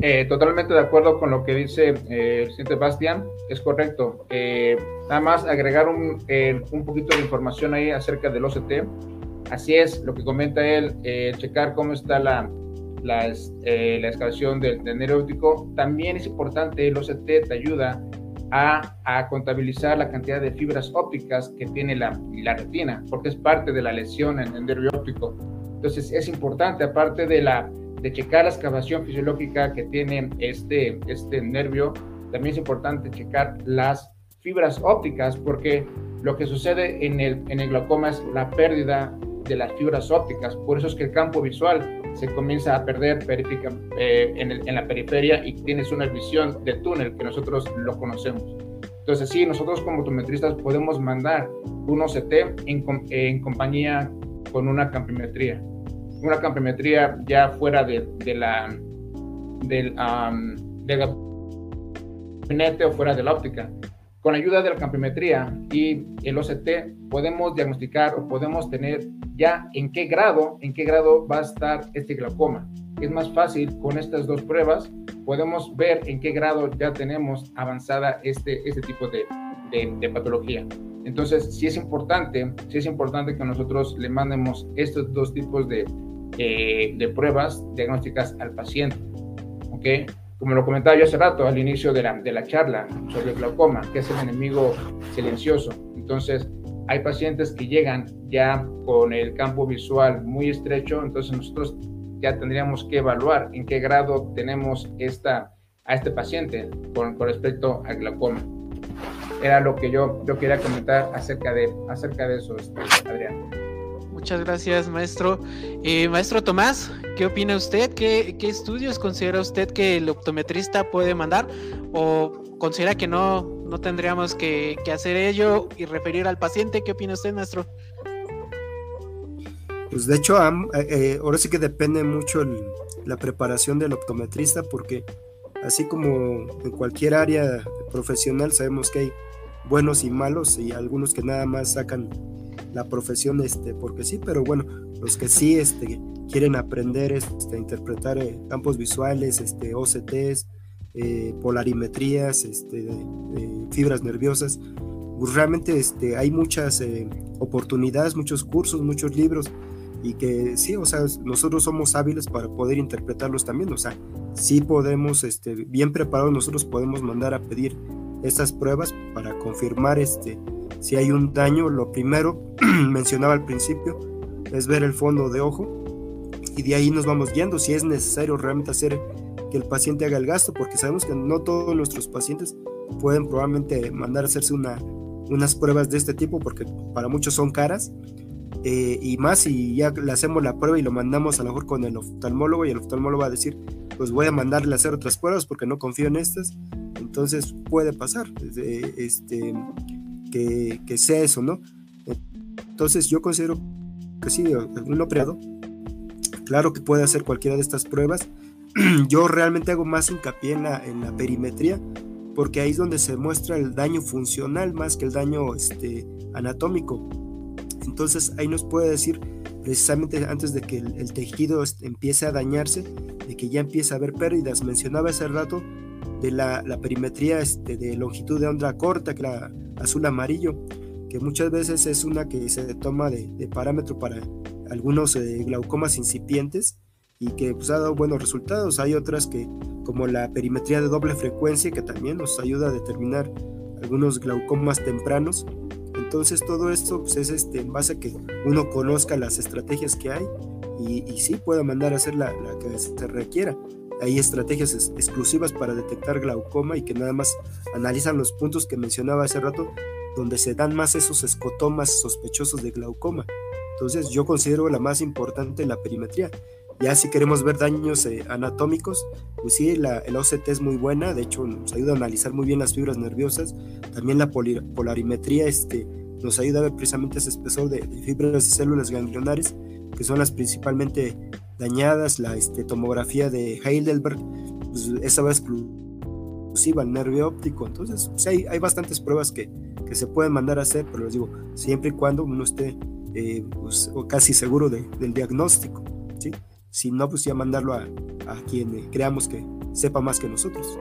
Eh, totalmente de acuerdo con lo que dice eh, el señor Bastián, es correcto. Eh, nada más agregar un, eh, un, poquito de información ahí acerca del OCT. Así es, lo que comenta él, eh, checar cómo está la, la, la excavación del, del nervio óptico. También es importante, el OCT te ayuda a, a, contabilizar la cantidad de fibras ópticas que tiene la, la retina, porque es parte de la lesión en el nervio óptico. Entonces es importante, aparte de la de checar la excavación fisiológica que tiene este, este nervio, también es importante checar las fibras ópticas porque lo que sucede en el, en el glaucoma es la pérdida de las fibras ópticas. Por eso es que el campo visual se comienza a perder eh, en, el, en, la periferia y tienes una visión de túnel que nosotros lo conocemos. Entonces, sí, nosotros como optometristas podemos mandar un OCT en, en compañía con una campimetría una campimetría ya fuera de, de la del, um, del gabinete o fuera de la óptica. Con ayuda de la campimetría y el OCT podemos diagnosticar o podemos tener ya en qué grado, en qué grado va a estar este glaucoma. Es más fácil con estas dos pruebas, podemos ver en qué grado ya tenemos avanzada este, este tipo de, de, de patología. Entonces, sí es importante, sí es importante que nosotros le mandemos estos dos tipos de, eh, de pruebas diagnósticas al paciente. ¿ok? Como lo comentaba yo hace rato, al inicio de la, de la charla sobre glaucoma, que es el enemigo silencioso. Entonces, hay pacientes que llegan ya con el campo visual muy estrecho, entonces nosotros ya tendríamos que evaluar en qué grado tenemos esta, a este paciente con, con respecto al glaucoma. Era lo que yo, yo quería comentar acerca de, acerca de eso, este, Adrián. Muchas gracias, maestro. Eh, maestro Tomás, ¿qué opina usted? ¿Qué, ¿Qué, estudios considera usted que el optometrista puede mandar? ¿O considera que no, no tendríamos que, hacer ello y referir al paciente? ¿Qué opina usted, maestro? Pues de hecho, eh, eh, ahora sí que depende mucho la preparación del optometrista, porque así como en cualquier área profesional sabemos que hay buenos y malos y algunos que nada más sacan la profesión este porque sí pero bueno los que sí este quieren aprender este, interpretar eh, campos visuales este OCTs eh, polarimetrías este fibras nerviosas pues realmente este hay muchas eh, oportunidades muchos cursos muchos libros y que sí, o sea, nosotros somos hábiles para poder interpretarlos también, o sea, sí podemos, este, bien preparados, nosotros podemos mandar a pedir estas pruebas para confirmar este, si hay un daño, lo primero, mencionaba al principio, es ver el fondo de ojo y de ahí nos vamos viendo si es necesario realmente hacer que el paciente haga el gasto, porque sabemos que no todos nuestros pacientes pueden probablemente mandar a hacerse una, unas pruebas de este tipo, porque para muchos son caras, eh, y más si ya le hacemos la prueba y lo mandamos a lo mejor con el oftalmólogo y el oftalmólogo va a decir, pues voy a mandarle a hacer otras pruebas porque no confío en estas, entonces puede pasar este, que, que sea eso, ¿no? Entonces yo considero que sí, un operado, claro que puede hacer cualquiera de estas pruebas, yo realmente hago más hincapié en la, en la perimetría, porque ahí es donde se muestra el daño funcional más que el daño este, anatómico. Entonces ahí nos puede decir precisamente antes de que el, tejido empiece a dañarse, de que ya empieza a haber pérdidas. Mencionaba hace rato de la, perimetría este, de longitud de onda corta, que era azul amarillo, que muchas veces es una que se toma de, parámetro para algunos eh, glaucomas incipientes y que pues, ha dado buenos resultados. Hay otras que, como la perimetría de doble frecuencia, que también nos ayuda a determinar algunos glaucomas tempranos. Entonces todo esto pues, es este, en base a que uno conozca las estrategias que hay y, y sí pueda mandar a hacer la, que se requiera. Hay estrategias exclusivas para detectar glaucoma y que nada más analizan los puntos que mencionaba hace rato, donde se dan más esos escotomas sospechosos de glaucoma. Entonces yo considero la más importante la perimetría. Ya si queremos ver daños eh, anatómicos, pues sí, la, el OCT es muy buena, de hecho nos ayuda a analizar muy bien las fibras nerviosas. También la polarimetría este, nos ayuda a ver precisamente ese espesor de, fibras de células ganglionares, que son las principalmente dañadas. La este, tomografía de Heidelberg, pues esa va exclusiva al nervio óptico. Entonces, sí, hay, hay bastantes pruebas que, que se pueden mandar a hacer, pero les digo, siempre y cuando uno esté eh, pues, casi seguro de, del diagnóstico. Si no, pues ya mandarlo a, quien eh, creamos que sepa más que nosotros.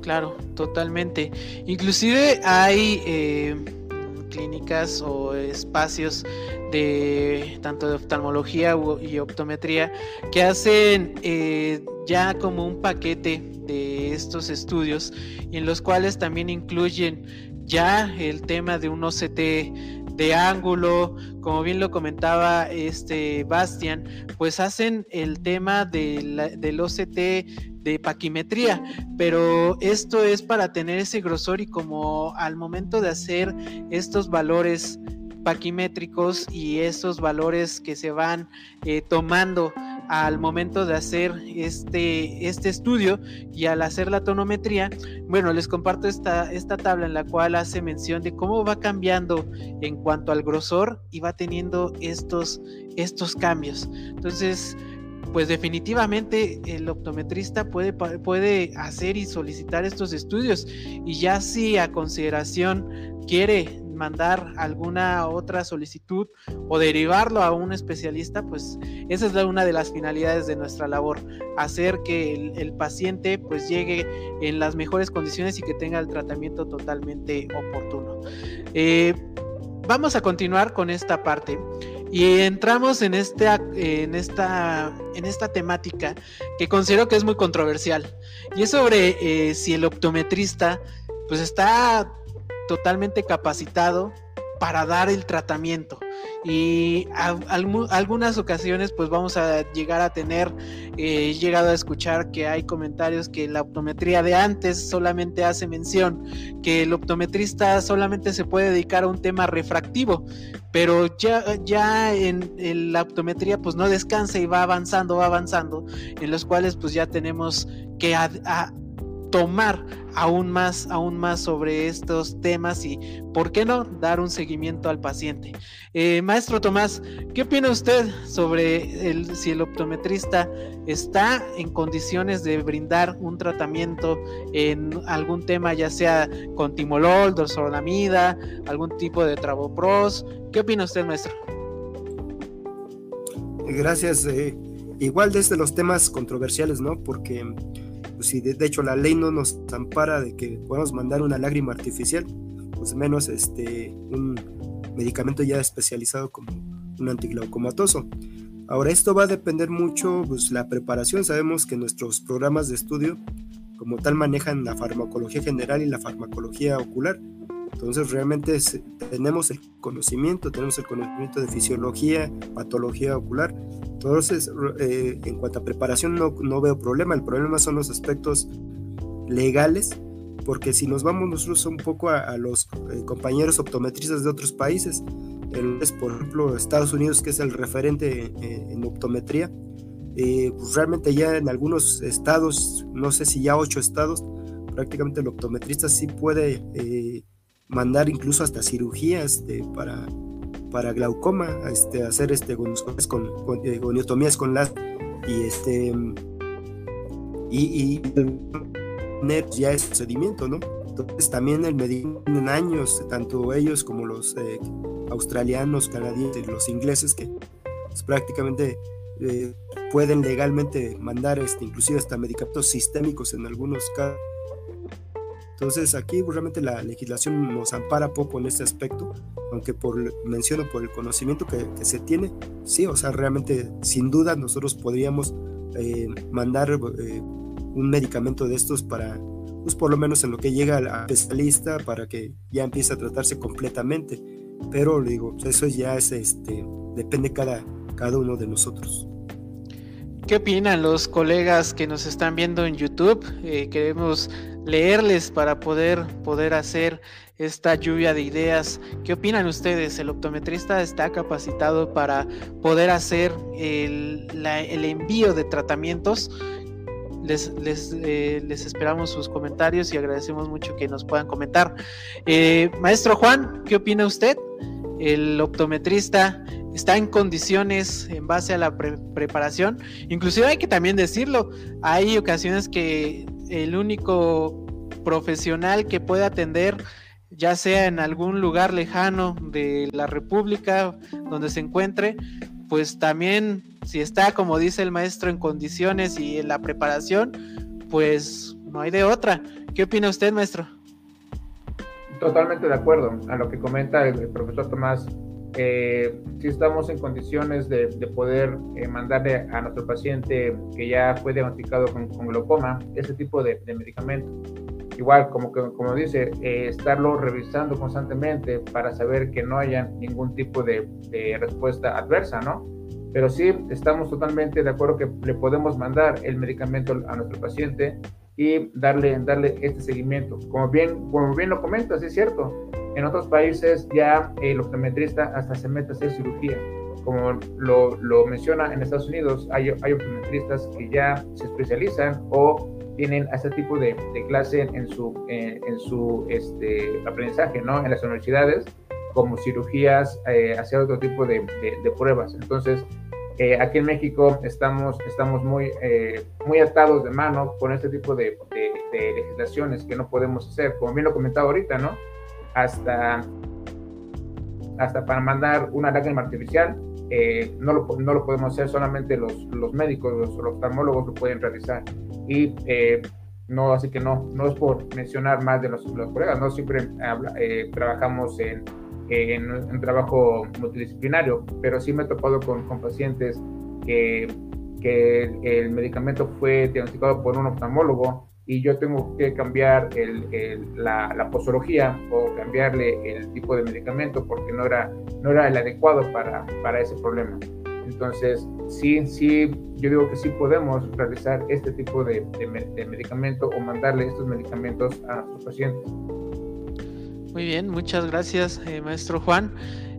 Claro, totalmente. Inclusive hay eh, clínicas o espacios de tanto de oftalmología y optometría que hacen eh, ya como un paquete de estos estudios en los cuales también incluyen ya el tema de un OCT de ángulo, como bien lo comentaba este Bastian, pues hacen el tema del OCT de paquimetría, pero esto es para tener ese grosor y como al momento de hacer estos valores paquimétricos y esos valores que se van eh, tomando al momento de hacer este, este estudio y al hacer la tonometría, bueno, les comparto esta, esta tabla en la cual hace mención de cómo va cambiando en cuanto al grosor y va teniendo estos, estos cambios. Entonces, pues definitivamente el optometrista puede, puede hacer y solicitar estos estudios y ya si a consideración quiere mandar alguna otra solicitud o derivarlo a un especialista, pues esa es una de las finalidades de nuestra labor, hacer que el, paciente pues llegue en las mejores condiciones y que tenga el tratamiento totalmente oportuno. Eh, vamos a continuar con esta parte. Y entramos en esta, en, esta, en esta temática que considero que es muy controversial. Y es sobre eh, si el optometrista pues está totalmente capacitado para dar el tratamiento. Y algunas ocasiones pues vamos a llegar a tener he eh, llegado a escuchar que hay comentarios que la optometría de antes solamente hace mención que el optometrista solamente se puede dedicar a un tema refractivo pero ya, ya en, la optometría pues no descansa y va avanzando va avanzando en los cuales pues ya tenemos que tomar aún más, aún más sobre estos temas y, ¿por qué no?, dar un seguimiento al paciente. Eh, maestro Tomás, ¿qué opina usted sobre si el optometrista está en condiciones de brindar un tratamiento en algún tema, ya sea con timolol, dorsolamida, algún tipo de trabopros? ¿Qué opina usted, maestro? Gracias. Eh, igual desde los temas controversiales, ¿no? Porque pues si de, hecho la ley no nos ampara de que podamos mandar una lágrima artificial, pues menos este, un medicamento ya especializado como un antiglaucomatoso. Ahora, esto va a depender mucho, pues la preparación, sabemos que nuestros programas de estudio como tal manejan la farmacología general y la farmacología ocular. Entonces realmente tenemos el conocimiento, tenemos el conocimiento de fisiología, patología ocular. Entonces, eh, en cuanto a preparación no, no, veo problema, el problema son los aspectos legales, porque si nos vamos nosotros un poco a, los eh, compañeros optometristas de otros países, por ejemplo Estados Unidos, que es el referente eh, en optometría, pues realmente ya en algunos estados, no sé si ya ocho estados, prácticamente el optometrista sí puede mandar incluso hasta cirugías para, para glaucoma, este, hacer este, con, con, eh, goniotomías con las y este y, y ya ese procedimiento, ¿no? Entonces también el medir en años, tanto ellos como los eh, australianos, canadienses, los ingleses, que pues, prácticamente eh, pueden legalmente mandar este, inclusive hasta medicamentos sistémicos en algunos casos entonces aquí realmente la legislación nos ampara poco en este aspecto, aunque por menciono por el conocimiento que, se tiene, sí, o sea, realmente sin duda nosotros podríamos eh, mandar eh, un medicamento de estos para, pues por lo menos en lo que llega al especialista para que ya empiece a tratarse completamente. Pero digo, eso ya es este, depende cada, cada uno de nosotros. ¿Qué opinan los colegas que nos están viendo en YouTube? Eh, queremos leerles para poder, poder hacer esta lluvia de ideas. ¿Qué opinan ustedes? ¿El optometrista está capacitado para poder hacer el, envío de tratamientos? Les, eh, les, esperamos sus comentarios y agradecemos mucho que nos puedan comentar. Eh, maestro Juan, ¿qué opina usted? ¿El optometrista está en condiciones en base a la preparación. Inclusive hay que también decirlo, hay ocasiones que el único profesional que puede atender, ya sea en algún lugar lejano de la República donde se encuentre, pues también si está, como dice el maestro, en condiciones y en la preparación, pues no hay de otra. ¿Qué opina usted, maestro? Totalmente de acuerdo a lo que comenta el profesor Tomás eh, si estamos en condiciones de, poder eh, mandarle a nuestro paciente que ya fue diagnosticado con, glaucoma ese tipo de, medicamento. Igual, como, como dice, eh, estarlo revisando constantemente para saber que no haya ningún tipo de, respuesta adversa, ¿no? Pero sí estamos totalmente de acuerdo que le podemos mandar el medicamento a nuestro paciente y darle, darle este seguimiento. Como bien, como bien lo comentas, es cierto, en otros países ya el optometrista hasta se mete a hacer cirugía. Como lo, lo menciona en Estados Unidos, hay, hay optometristas que ya se especializan o tienen ese tipo de, de clase en su, en, su este, aprendizaje ¿no? en las universidades, como cirugías, eh, hacer otro tipo de, de, pruebas. Entonces, eh, aquí en México estamos, estamos muy, eh, muy atados de mano con este tipo de, legislaciones que no podemos hacer. Como bien lo comentaba ahorita, ¿no? hasta, hasta para mandar una lágrima artificial. Eh, no, lo, no, lo, podemos hacer solamente los, los médicos, los, oftalmólogos lo pueden realizar. Y eh, no, así que no, no es por mencionar más de los, los colegas, no siempre eh, trabajamos en, en, un trabajo multidisciplinario, pero sí me he topado con, con pacientes que, que el medicamento fue diagnosticado por un oftalmólogo y yo tengo que cambiar la, la, posología o cambiarle el tipo de medicamento porque no era, no era el adecuado para, para ese problema. Entonces, sí, sí, yo digo que sí podemos realizar este tipo de, de, medicamento o mandarle estos medicamentos a nuestros pacientes. Muy bien, muchas gracias, eh, maestro Juan.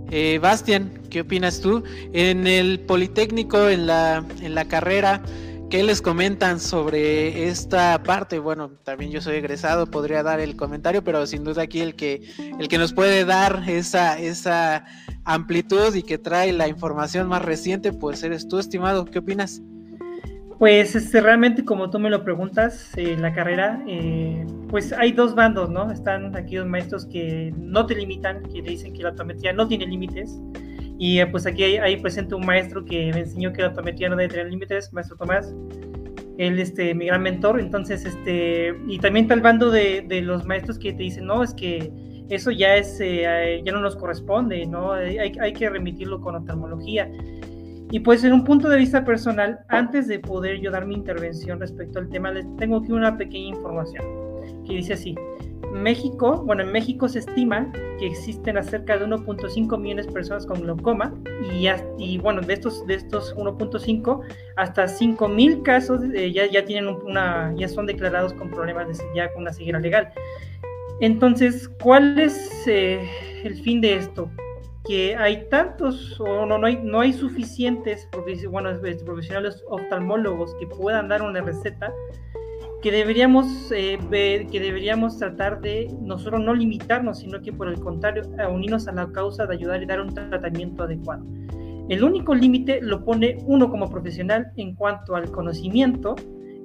Eh, Bastian, ¿qué opinas tú? En el Politécnico, en la, en la carrera, ¿Qué les comentan sobre esta parte? Bueno, también yo soy egresado, podría dar el comentario, pero sin duda aquí el que, el que nos puede dar esa, esa amplitud y que trae la información más reciente, pues eres tú, estimado. ¿Qué opinas? Pues este, realmente como tú me lo preguntas, en la carrera, eh, pues hay dos bandos, ¿no? Están aquí dos maestros que no te limitan, que dicen que la optometría no tiene límites y eh, pues aquí hay, presente un maestro que me enseñó que la optometría no debe tener límites, maestro Tomás. Él, este, mi gran mentor. Entonces, este, y también está el bando de, de los maestros que te dicen, no, es que eso ya es, eh, ya no nos corresponde, ¿no? Hay, hay que remitirlo con oftalmología. Y pues en un punto de vista personal, antes de poder yo dar mi intervención respecto al tema, les tengo aquí una pequeña información que dice así. México, bueno, en México se estima que existen acerca de 1.5 millones de personas con glaucoma y, y bueno, de estos, de estos 1.5, hasta 5 mil casos eh, ya, ya tienen una, ya son declarados con problemas de ya con una ceguera legal. Entonces, ¿cuál es eh, el fin de esto? Que hay tantos, o no, no, hay, no hay suficientes bueno, profesionales oftalmólogos que puedan dar una receta que deberíamos eh, ver, que deberíamos tratar de nosotros no limitarnos, sino que por el contrario, unirnos a la causa de ayudar y dar un tratamiento adecuado. El único límite lo pone uno como profesional en cuanto al conocimiento,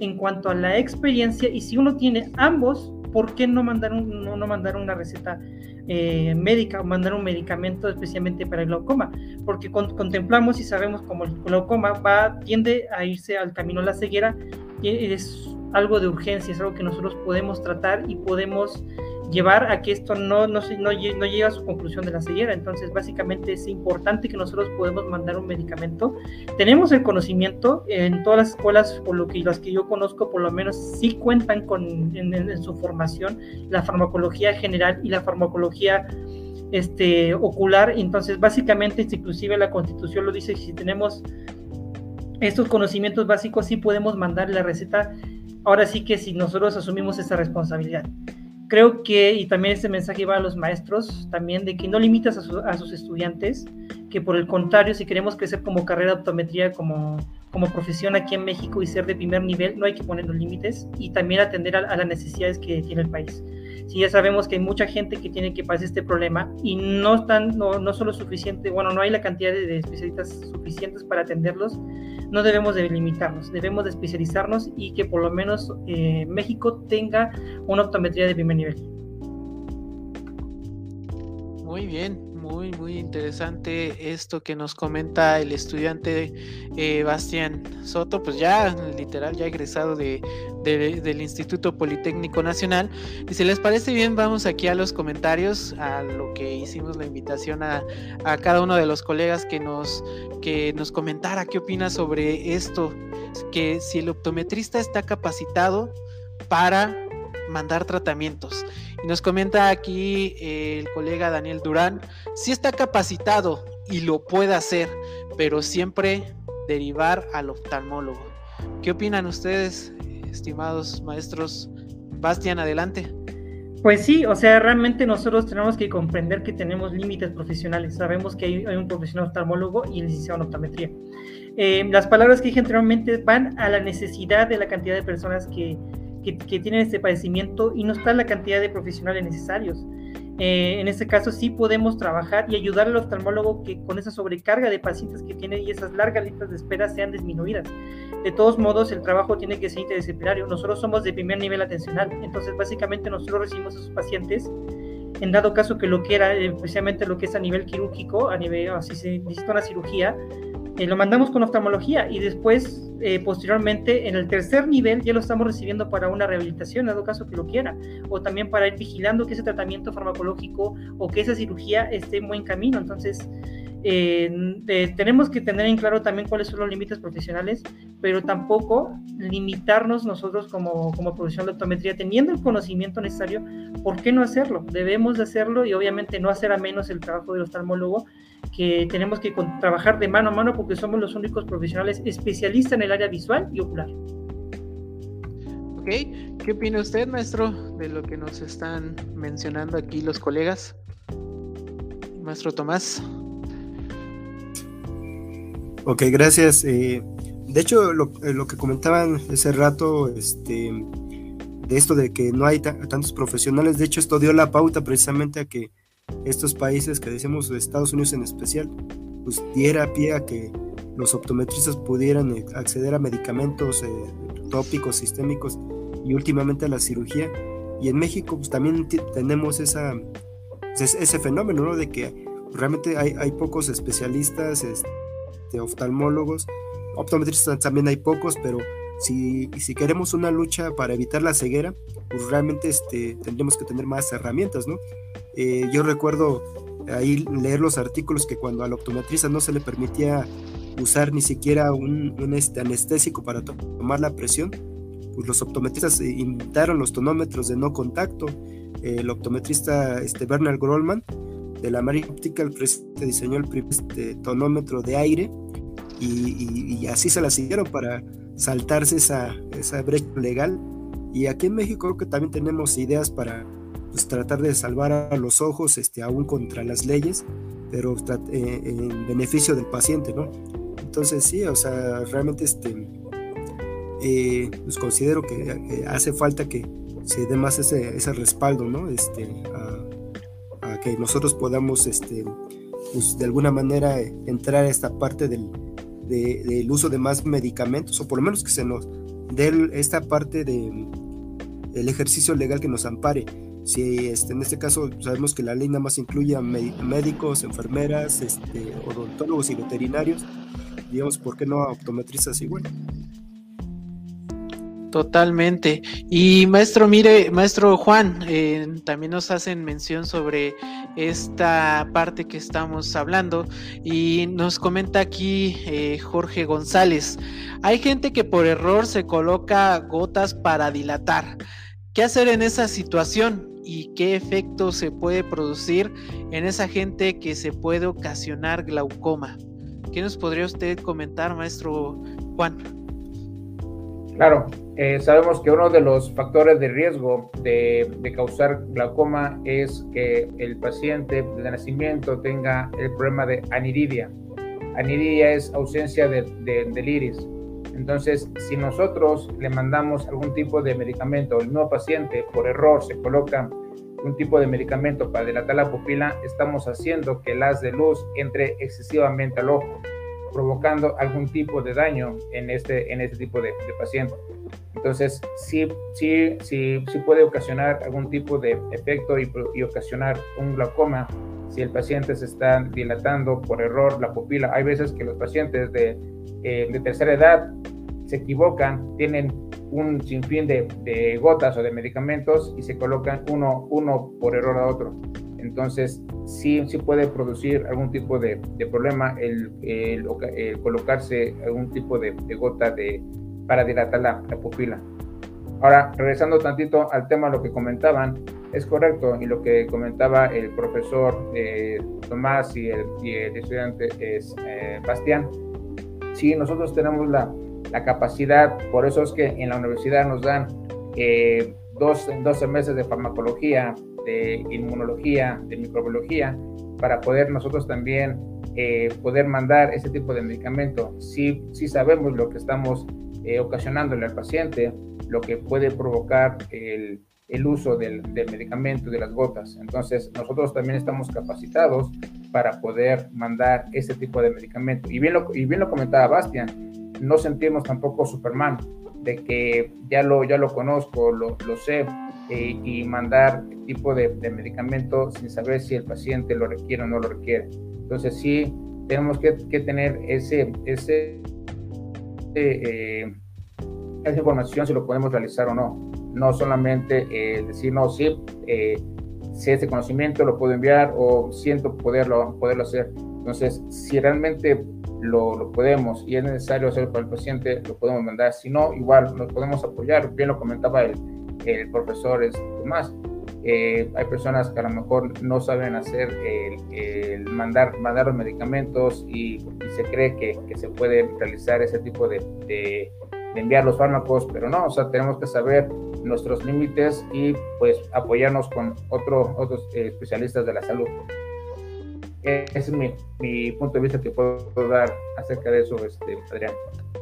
en cuanto a la experiencia, y si uno tiene ambos, ¿por qué no mandar, un, no, mandar una receta eh, médica o mandar un medicamento especialmente para el glaucoma? Porque contemplamos y sabemos como el glaucoma va, tiende a irse al camino de la ceguera, y es algo de urgencia, es algo que nosotros podemos tratar y podemos llevar a que esto no, no, no, no llegue a su conclusión de la ceguera. Entonces, básicamente es importante que nosotros podemos mandar un medicamento. Tenemos el conocimiento en todas las escuelas, por lo que las que yo conozco, por lo menos sí cuentan con en, su formación la farmacología general y la farmacología este, ocular. Entonces, básicamente, inclusive la constitución lo dice, si tenemos estos conocimientos básicos, sí podemos mandar la receta ahora sí que si nosotros asumimos esa responsabilidad. Creo que, y también este mensaje va a los maestros también, de que no limitas a, sus estudiantes, que por el contrario, si queremos crecer como carrera de optometría, como, como profesión aquí en México y ser de primer nivel, no hay que poner los límites y también atender a, las necesidades que tiene el país. Si ya sabemos que hay mucha gente que tiene que pasar este problema y no están, no, no solo suficiente, bueno, no hay la cantidad de, especialistas suficientes para atenderlos, no debemos de limitarnos, debemos de especializarnos y que por lo menos eh, México tenga una optometría de primer nivel. Muy bien, muy, muy interesante esto que nos comenta el estudiante eh, Bastián Soto, pues ya literal, ya egresado de, del Instituto Politécnico Nacional. Y si les parece bien, vamos aquí a los comentarios, a lo que hicimos la invitación a, a cada uno de los colegas que nos, que nos comentara qué opina sobre esto, que si el optometrista está capacitado para mandar tratamientos. Y nos comenta aquí el colega Daniel Durán, si está capacitado y lo puede hacer, pero siempre derivar al oftalmólogo. ¿Qué opinan ustedes, estimados maestros? Bastian, adelante. Pues sí, o sea, realmente nosotros tenemos que comprender que tenemos límites profesionales. Sabemos que hay, un profesional oftalmólogo y licenciado en optometría. Eh, las palabras que dije anteriormente van a la necesidad de la cantidad de personas que, que, tienen este padecimiento y no está la cantidad de profesionales necesarios. Eh, en este caso sí podemos trabajar y ayudar al oftalmólogo que con esa sobrecarga de pacientes que tiene y esas largas listas de espera sean disminuidas. De todos modos, el trabajo tiene que ser interdisciplinario. Nosotros somos de primer nivel atencional, entonces básicamente nosotros recibimos a esos pacientes en dado caso que lo quiera, especialmente lo que es a nivel quirúrgico, a nivel, si se necesita una cirugía, eh, lo mandamos con oftalmología y después, eh, posteriormente, en el tercer nivel ya lo estamos recibiendo para una rehabilitación, dado caso que lo quiera, o también para ir vigilando que ese tratamiento farmacológico o que esa cirugía esté en buen camino. Entonces, eh, tenemos que tener en claro también cuáles son los límites profesionales, pero tampoco limitarnos nosotros como, como profesión de optometría, teniendo el conocimiento necesario, ¿por qué no hacerlo? Debemos de hacerlo y obviamente no hacer a menos el trabajo del oftalmólogo, que tenemos que trabajar de mano a mano porque somos los únicos profesionales especialistas en el área visual y ocular. Ok, ¿qué opina usted, maestro, de lo que nos están mencionando aquí los colegas? Maestro Tomás. Ok, gracias. Eh, de hecho, lo, eh, que comentaban ese rato, este, de esto de que no hay tantos profesionales, de hecho esto dio la pauta precisamente a que estos países que decimos Estados Unidos en especial, pues diera pie a que los optometristas pudieran eh, acceder a medicamentos eh, tópicos, sistémicos y últimamente a la cirugía. Y en México pues también tenemos esa, pues, ese fenómeno, ¿no? De que realmente hay, hay pocos especialistas, este, oftalmólogos, optometristas también hay pocos, pero si, si queremos una lucha para evitar la ceguera, pues realmente este, tendremos que tener más herramientas, ¿no? Eh, yo recuerdo ahí leer los artículos que cuando al optometrista no se le permitía usar ni siquiera un, este, anestésico para tomar la presión, pues los optometristas inventaron los tonómetros de no contacto el optometrista este, Bernard Grollman de la American Optical que diseñó el primer este, tonómetro de aire y, así se la siguieron para saltarse esa, esa brecha legal. Y aquí en México creo que también tenemos ideas para pues, tratar de salvar a los ojos este, aún contra las leyes, pero eh, en beneficio del paciente, ¿no? Entonces sí, o sea, realmente este, eh, pues considero que hace falta que se dé más ese, respaldo, ¿no? Este, que nosotros podamos, este, pues, de alguna manera entrar a esta parte del, del uso de más medicamentos, o por lo menos que se nos dé esta parte de el ejercicio legal que nos ampare. Si este, en este caso sabemos que la ley nada más incluye a médicos, enfermeras, este, odontólogos y veterinarios, digamos, ¿por qué no a optometristas igual? Totalmente. Y maestro, mire, maestro Juan, eh, también nos hacen mención sobre esta parte que estamos hablando y nos comenta aquí eh, Jorge González. Hay gente que por error se coloca gotas para dilatar. ¿Qué hacer en esa situación? ¿Y qué efecto se puede producir en esa gente que se puede ocasionar glaucoma? ¿Qué nos podría usted comentar, maestro Juan? Claro, eh, sabemos que uno de los factores de riesgo de, causar glaucoma es que el paciente de nacimiento tenga el problema de aniridia. Aniridia es ausencia de, del iris. Entonces, si nosotros le mandamos algún tipo de medicamento al nuevo paciente por error se coloca un tipo de medicamento para dilatar la pupila, estamos haciendo que el haz de luz entre excesivamente al ojo, provocando algún tipo de daño en este, en este tipo de, paciente. Entonces, sí, sí, sí, sí puede ocasionar algún tipo de efecto y, ocasionar un glaucoma si el paciente se está dilatando por error la pupila. Hay veces que los pacientes de, eh, de tercera edad se equivocan, tienen un sinfín de, de, gotas o de medicamentos y se colocan uno, uno por error a otro. Entonces, sí, sí puede producir algún tipo de, de problema el, el, colocarse algún tipo de, gota de, para dilatar la, pupila. Ahora, regresando tantito al tema, lo que comentaban, es correcto, y lo que comentaba el profesor eh, Tomás y el, y el, estudiante es, eh, Bastián, sí, nosotros tenemos la, la capacidad, por eso es que en la universidad nos dan eh, dos, 12 meses de farmacología, de inmunología, de microbiología, para poder nosotros también eh, poder mandar ese tipo de medicamento. Si, si sabemos lo que estamos eh, ocasionándole al paciente, lo que puede provocar el, uso del, del, medicamento, de las gotas. Entonces, nosotros también estamos capacitados para poder mandar ese tipo de medicamento. Y bien lo, y bien lo comentaba Bastian, no sentirnos tampoco Superman, de que ya lo, ya lo conozco, lo, lo sé, eh, y mandar tipo de, medicamento sin saber si el paciente lo requiere o no lo requiere. Entonces sí, tenemos que, que tener ese, ese, eh, esa información si lo podemos realizar o no. No solamente eh, decir, no, sí, si ese conocimiento lo puedo enviar o siento poderlo, poderlo hacer. Entonces, si realmente lo, podemos y es necesario hacer para el paciente, lo podemos mandar. Si no, igual nos podemos apoyar. Bien lo comentaba el, el profesor Tomás. Eh, hay personas que a lo mejor no saben hacer el, mandar, mandar los medicamentos y, se cree que, que, se puede realizar ese tipo de, de, enviar los fármacos, pero no, o sea, tenemos que saber nuestros límites y pues apoyarnos con otro, otros eh, especialistas de la salud. Ese es mi, mi, punto de vista que puedo dar acerca de eso, este, Adrián.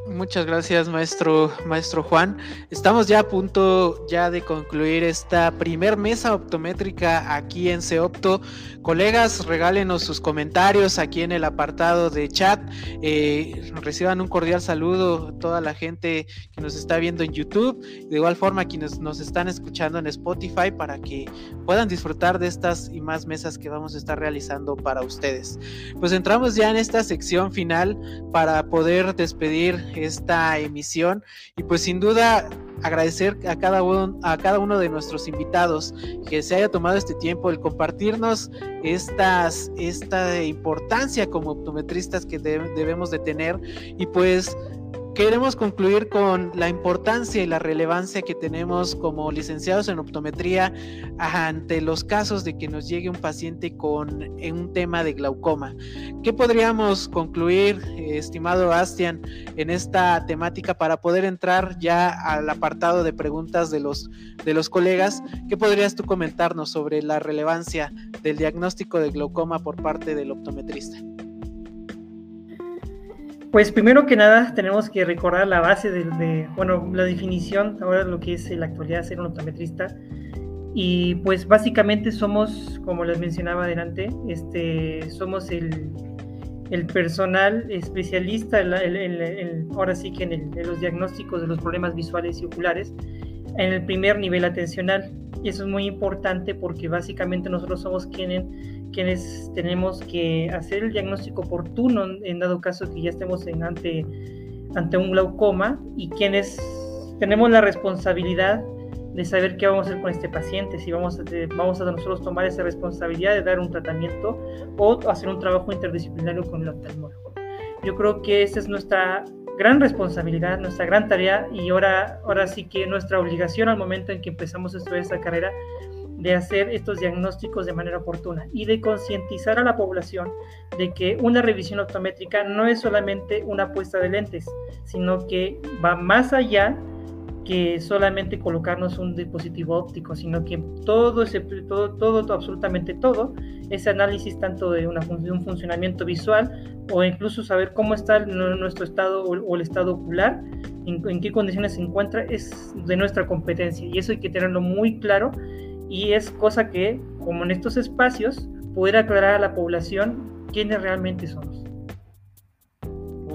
Muchas gracias, maestro, maestro Juan. Estamos ya a punto ya de concluir esta primer mesa optométrica aquí en Ceopto. Colegas, regálenos sus comentarios aquí en el apartado de chat. Eh, reciban un cordial saludo a toda la gente que nos está viendo en YouTube. De igual forma, quienes nos están escuchando en Spotify para que puedan disfrutar de estas y más mesas que vamos a estar realizando para ustedes. Pues entramos ya en esta sección final para poder despedir esta emisión. Y pues sin duda agradecer a cada uno, a cada uno de nuestros invitados que se haya tomado este tiempo el compartirnos estas, esta importancia como optometristas que debemos de tener. Y pues queremos concluir con la importancia y la relevancia que tenemos como licenciados en optometría ante los casos de que nos llegue un paciente con un tema de glaucoma. ¿Qué podríamos concluir, estimado Bastian, en esta temática para poder entrar ya al apartado de preguntas de los, de los colegas? ¿Qué podrías tú comentarnos sobre la relevancia del diagnóstico de glaucoma por parte del optometrista? Pues primero que nada tenemos que recordar la base de, bueno, la definición ahora lo que es en la actualidad ser un optometrista. Y pues básicamente somos, como les mencionaba adelante, este, somos el, el personal especialista, el, ahora sí que en, los diagnósticos de los problemas visuales y oculares, en el primer nivel atencional. Y eso es muy importante porque básicamente nosotros somos quienes quienes tenemos que hacer el diagnóstico oportuno en dado caso que ya estemos en ante, ante un glaucoma y quienes tenemos la responsabilidad de saber qué vamos a hacer con este paciente, si vamos a, vamos a nosotros tomar esa responsabilidad de dar un tratamiento o hacer un trabajo interdisciplinario con el oftalmólogo. Yo creo que esa es nuestra gran responsabilidad, nuestra gran tarea y ahora, ahora sí que nuestra obligación al momento en que empezamos a estudiar esta carrera de hacer estos diagnósticos de manera oportuna y de concientizar a la población de que una revisión optométrica no es solamente una puesta de lentes, sino que va más allá que solamente colocarnos un dispositivo óptico, sino que todo ese todo todo, absolutamente todo ese análisis tanto de, una, de un funcionamiento visual o incluso saber cómo está nuestro estado o, el estado ocular, en, en qué condiciones se encuentra es de nuestra competencia y eso hay que tenerlo muy claro y es cosa que, como en estos espacios, poder aclarar a la población quiénes realmente somos.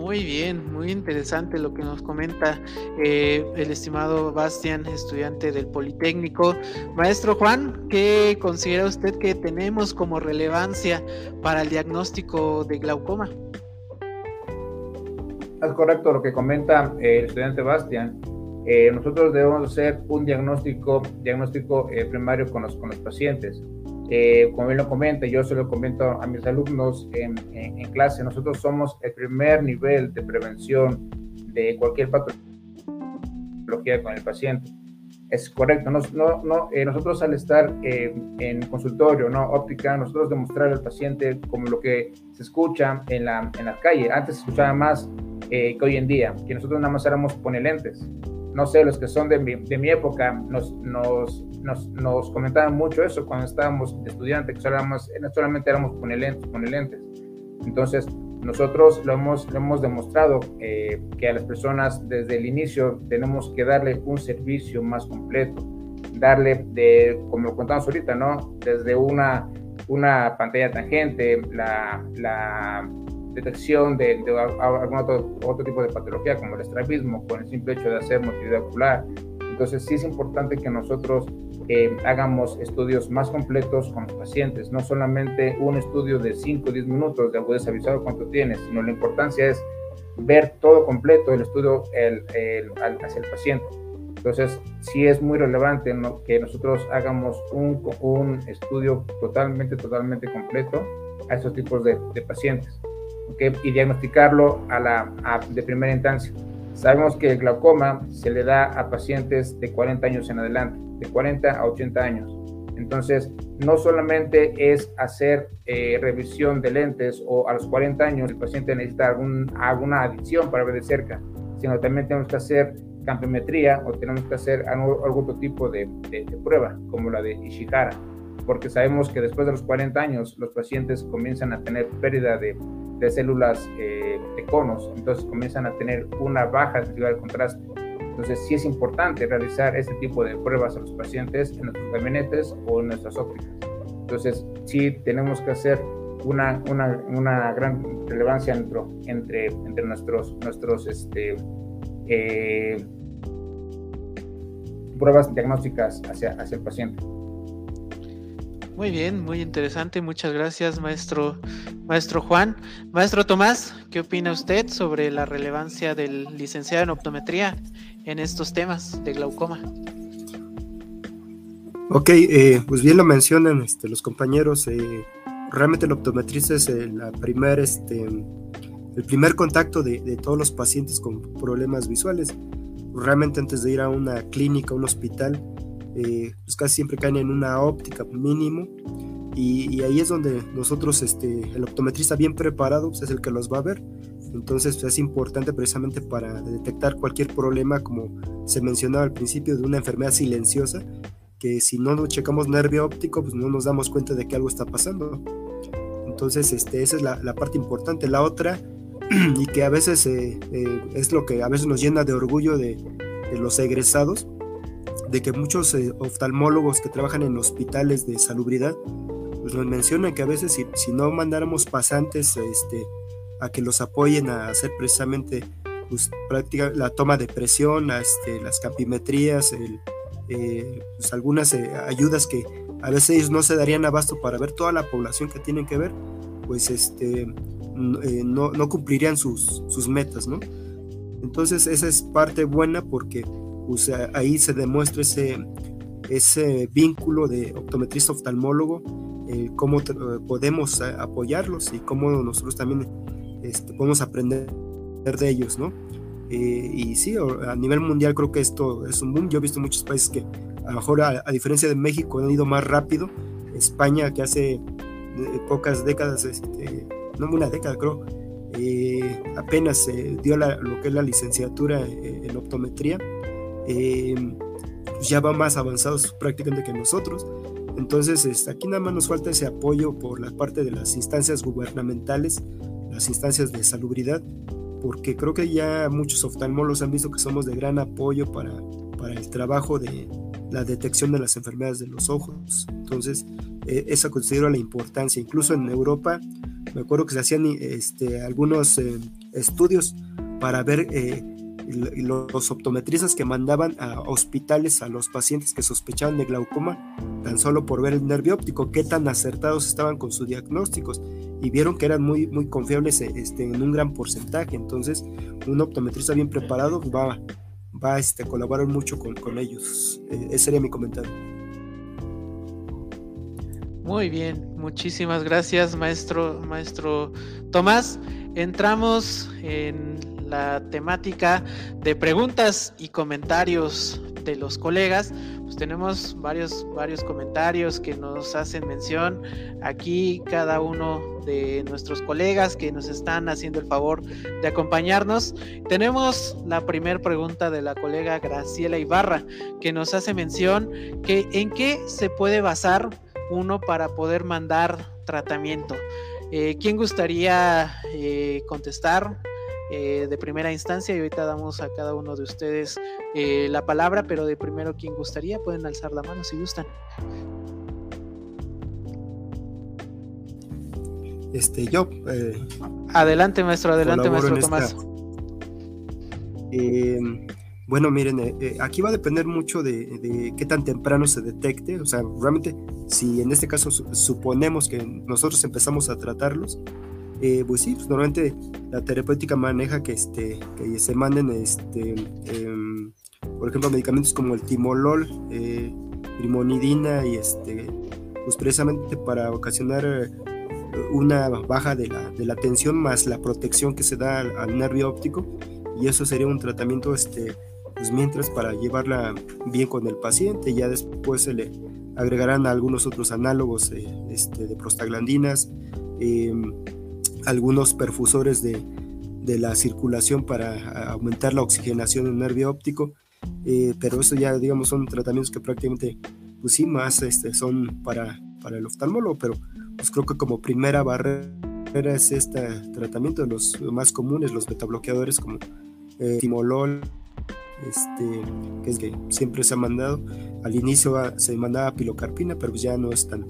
Muy bien, muy interesante lo que nos comenta eh, el estimado Bastian, estudiante del Politécnico. Maestro Juan, ¿qué considera usted que tenemos como relevancia para el diagnóstico de glaucoma? Es correcto lo que comenta el estudiante Bastian. Eh, nosotros debemos hacer un diagnóstico, diagnóstico eh, primario con los, con los pacientes. Eh, como él lo comenta, yo se lo comento a mis alumnos en, en, clase, nosotros somos el primer nivel de prevención de cualquier patología con el paciente. Es correcto, no, no, nosotros al estar en consultorio, no óptica, nosotros demostrar al paciente como lo que se escucha en la, en la calle. Antes se escuchaba más que hoy en día, que nosotros nada más éramos lentes no sé, los que son de mi, de mi época nos, nos, nos, nos, comentaban mucho eso cuando estábamos estudiantes, que solamente éramos ponelentes, ponelentes. Entonces, nosotros lo hemos, lo hemos demostrado eh, que a las personas desde el inicio tenemos que darle un servicio más completo, darle, de, como lo contamos ahorita, ¿no? Desde una, una pantalla tangente, la detección de, algún otro, otro, tipo de patología como el estrabismo con el simple hecho de hacer motilidad ocular. Entonces sí es importante que nosotros eh, hagamos estudios más completos con los pacientes, no solamente un estudio de 5 o 10 minutos de agudeza visual cuánto tienes, sino la importancia es ver todo completo el estudio el, el, hacia el paciente. Entonces, sí es muy relevante que nosotros hagamos un, un, estudio totalmente, totalmente completo a esos tipos de, de pacientes y diagnosticarlo a la, de primera instancia. Sabemos que el glaucoma se le da a pacientes de 40 años en adelante, de 40 a 80 años. Entonces, no solamente es hacer eh, revisión de lentes o a los 40 años el paciente necesita algún, alguna adición para ver de cerca, sino también tenemos que hacer campiometría o tenemos que hacer algún, otro tipo de, de, de, prueba, como la de Ishihara, porque sabemos que después de los 40 años los pacientes comienzan a tener pérdida de, de células eh, de conos, entonces comienzan a tener una baja sensibilidad al contraste. Entonces sí es importante realizar este tipo de pruebas a los pacientes en nuestros gabinetes o en nuestras ópticas. Entonces sí tenemos que hacer una, una, una gran relevancia entre, entre, entre nuestros, nuestros este, eh, pruebas diagnósticas hacia, hacia el paciente. Muy bien, muy interesante. Muchas gracias, maestro, maestro Juan. Maestro Tomás, ¿qué opina usted sobre la relevancia del licenciado en optometría en estos temas de glaucoma? Ok, eh, pues bien lo mencionan este, los compañeros. Eh, realmente el optometrista es la primera este, el primer contacto de, de, todos los pacientes con problemas visuales. Realmente antes de ir a una clínica, un hospital, eh, pues casi siempre caen en una óptica mínimo y, ahí es donde nosotros, este, el optometrista bien preparado, pues es el que los va a ver. Entonces pues, es importante precisamente para detectar cualquier problema, como se mencionaba al principio, de una enfermedad silenciosa, que si no nos checamos nervio óptico, pues no nos damos cuenta de que algo está pasando. Entonces, este, esa es la, la parte importante. La otra, y que a veces eh, eh, es lo que a veces nos llena de orgullo de, de los egresados, de que muchos eh, oftalmólogos que trabajan en hospitales de salubridad, pues nos mencionan que a veces si, si no mandáramos pasantes este, a que los apoyen a hacer precisamente pues, la toma de presión, este, las campimetrías, el, pues, algunas ayudas que a veces ellos no se darían abasto para ver toda la población que tienen que ver, pues este, eh, no, no, cumplirían sus, sus metas, ¿no? Entonces esa es parte buena porque pues, ahí se demuestra ese, ese vínculo de optometrista oftalmólogo, eh, cómo podemos apoyarlos y cómo nosotros también este, podemos aprender de ellos, ¿no? Eh, y sí, a nivel mundial creo que esto es un boom. Yo he visto muchos países que a lo mejor a, a diferencia de México han ido más rápido. España que hace pocas décadas este, no una década creo, eh, apenas se dio lo que es la licenciatura eh, en optometría, eh, pues ya va más avanzados prácticamente que nosotros. Entonces, este, aquí nada más nos falta ese apoyo por la parte de las instancias gubernamentales, las instancias de salubridad, porque creo que ya muchos oftalmólogos han visto que somos de gran apoyo para, para el trabajo de la detección de las enfermedades de los ojos. Entonces, esa considero la importancia. Incluso en Europa, me acuerdo que se hacían este, algunos eh, estudios para ver eh, los optometristas que mandaban a hospitales a los pacientes que sospechaban de glaucoma tan solo por ver el nervio óptico, qué tan acertados estaban con sus diagnósticos y vieron que eran muy, muy confiables este, en un gran porcentaje. Entonces, un optometrista bien preparado va, va este, a colaborar mucho con, con ellos. Eh, ese sería mi comentario. Muy bien, muchísimas gracias, maestro, maestro Tomás. Entramos en la temática de preguntas y comentarios de los colegas. Pues tenemos varios, varios comentarios que nos hacen mención. Aquí cada uno de nuestros colegas que nos están haciendo el favor de acompañarnos. Tenemos la primera pregunta de la colega Graciela Ibarra, que nos hace mención que en qué se puede basar uno para poder mandar tratamiento. Eh, ¿Quién gustaría eh, contestar eh, de primera instancia? Y ahorita damos a cada uno de ustedes la palabra, pero de primero, ¿quién gustaría? Pueden alzar la mano si gustan. Este, yo. adelante, maestro, adelante, maestro Tomás. Bueno, miren, eh, eh, aquí va a depender mucho de, qué tan temprano se detecte. O sea, realmente, si en este caso suponemos que nosotros empezamos a tratarlos, eh, pues sí, pues normalmente la terapéutica maneja que, este, se manden, este, em, por ejemplo, medicamentos como el timolol, limonidina y este, pues precisamente para ocasionar una baja de la, de la tensión más la protección que se da al, al nervio óptico. Y eso sería un tratamiento este, pues mientras para llevarla bien con el paciente, ya después se le agregarán algunos otros análogos eh, este, de prostaglandinas, em, algunos perfusores de, de, la circulación para aumentar la oxigenación del nervio óptico, eh, pero eso ya digamos son tratamientos que prácticamente pues sí más este, son para, para el oftalmólogo, pero pues creo que como primera barrera es este tratamiento de los más comunes, los betabloqueadores como eh, timolol, este, que es que siempre se ha mandado. Al inicio se mandaba pilocarpina, pero ya no es tan,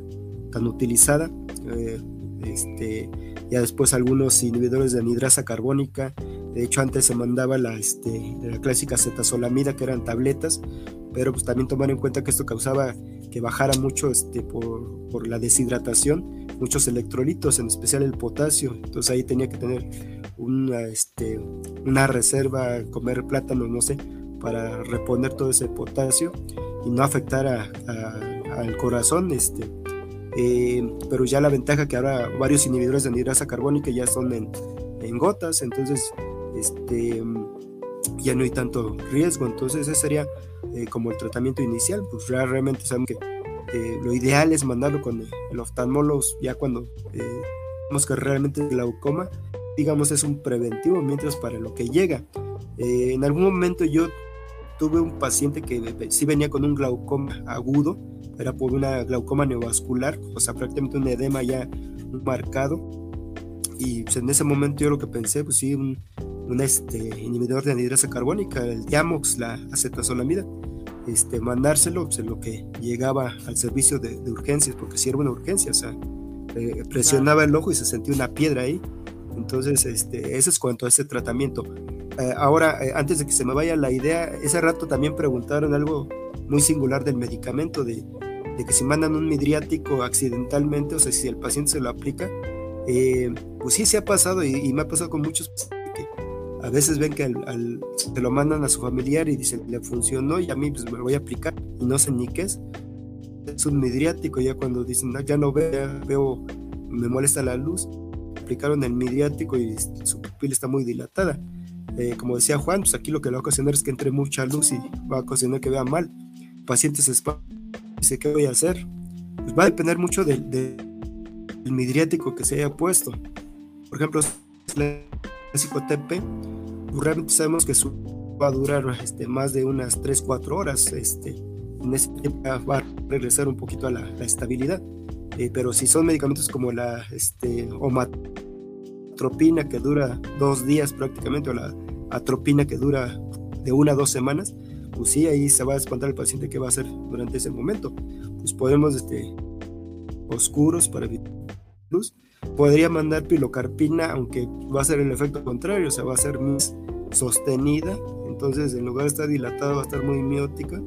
tan utilizada. Eh, este, ya después algunos inhibidores de anidrasa carbónica. De hecho, antes se mandaba la, este, la clásica cetazolamida, que eran tabletas, pero pues también tomar en cuenta que esto causaba que bajara mucho este, por, por la deshidratación, muchos electrolitos, en especial el potasio. Entonces ahí tenía que tener una, este, una reserva, comer plátanos, no sé, para reponer todo ese potasio y no afectar al corazón. Este, eh, pero ya la ventaja que ahora varios inhibidores de anhidrasa carbónica ya son en, gotas, entonces este, ya no hay tanto riesgo, entonces ese sería eh, como el tratamiento inicial, pues realmente saben que eh, lo ideal es mandarlo con el oftalmólogo ya cuando vemos que realmente glaucoma, digamos, es un preventivo, mientras para lo que llega. en algún momento yo tuve un paciente que sí venía con un glaucoma agudo, era por una glaucoma neovascular, o sea, prácticamente un edema ya marcado. Y pues, en ese momento yo lo que pensé, pues sí, un, un este, inhibidor de anhidrasa carbónica, el Diamox, la acetazolamida, este, mandárselo pues, en lo que llegaba al servicio de, urgencias, porque si era una urgencia, o sea, eh, presionaba el ojo y se sentía una piedra ahí. Entonces, este, eso es cuanto a ese tratamiento. Eh, ahora, eh, antes de que se me vaya la idea, ese rato también preguntaron algo muy singular del medicamento, de, de que si mandan un midriático accidentalmente, o sea, si el paciente se lo aplica, eh, pues sí se ha pasado y, me ha pasado con muchos que a veces ven que al, se lo mandan a su familiar y dicen le funcionó y a mí pues me lo voy a aplicar y no sé ni qué es. Es un midriático, ya cuando dicen ya no veo, veo, me molesta la luz, aplicaron el midriático y su pupila está muy dilatada. Eh, como decía Juan, pues aquí lo que va a ocasionar es que entre mucha luz y va a ocasionar que vea mal. Pacientes dice, ¿qué voy a hacer? Pues va a depender mucho del, del midriático que se haya puesto. Por ejemplo, el TP, pues realmente sabemos que su va a durar este, más de unas 3-4 horas. Este, en ese tiempo va a regresar un poquito a la, estabilidad. Eh, pero si son medicamentos como la este, omatropina que dura dos días prácticamente, o la atropina que dura de una a dos semanas, pues sí, ahí se va a espantar el paciente qué va a hacer durante ese momento. Pues podemos, este, oscuros para evitar luz. Podría mandar pilocarpina, aunque va a ser el efecto contrario, o sea, va a ser más sostenida, entonces en lugar de estar dilatada va a estar muy miótica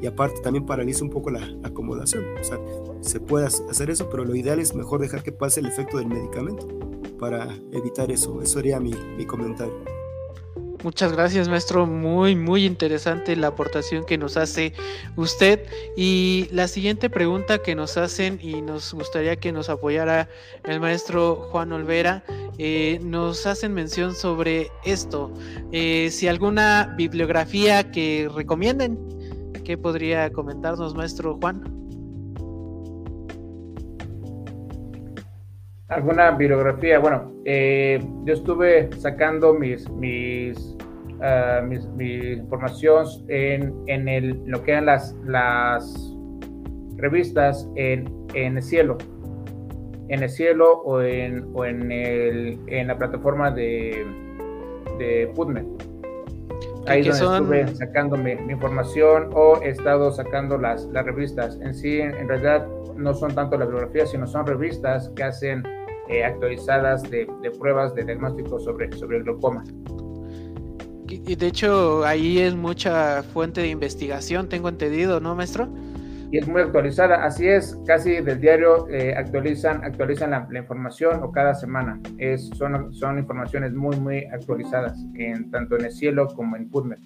y aparte también paraliza un poco la, acomodación. O sea, se puede hacer eso, pero lo ideal es mejor dejar que pase el efecto del medicamento para evitar eso. Eso sería mi, mi comentario. Muchas gracias, maestro. Muy, muy interesante la aportación que nos hace usted. Y la siguiente pregunta que nos hacen y nos gustaría que nos apoyara el maestro Juan Olvera, eh, nos hacen mención sobre esto. Eh, si alguna bibliografía que recomienden, ¿qué podría comentarnos, maestro Juan? alguna bibliografía. Bueno, eh, yo estuve sacando mis, mis, uh, mis, información en, en el, lo que eran las, las revistas en, en el cielo. En el cielo o en, o en, el, en la plataforma de, de PubMed. Ahí donde estuve sacando mi, información o he estado sacando las, las revistas. En sí, en realidad, no son tanto las bibliografías, sino son revistas que hacen eh, actualizadas de, pruebas de diagnóstico sobre, sobre el glaucoma. Y de hecho ahí es mucha fuente de investigación, tengo entendido, ¿no, maestro? Y es muy actualizada, así es, casi del diario eh, actualizan, actualizan la, información o cada semana. Es, son, son informaciones muy, muy actualizadas, en, tanto en el cielo como en PubMed.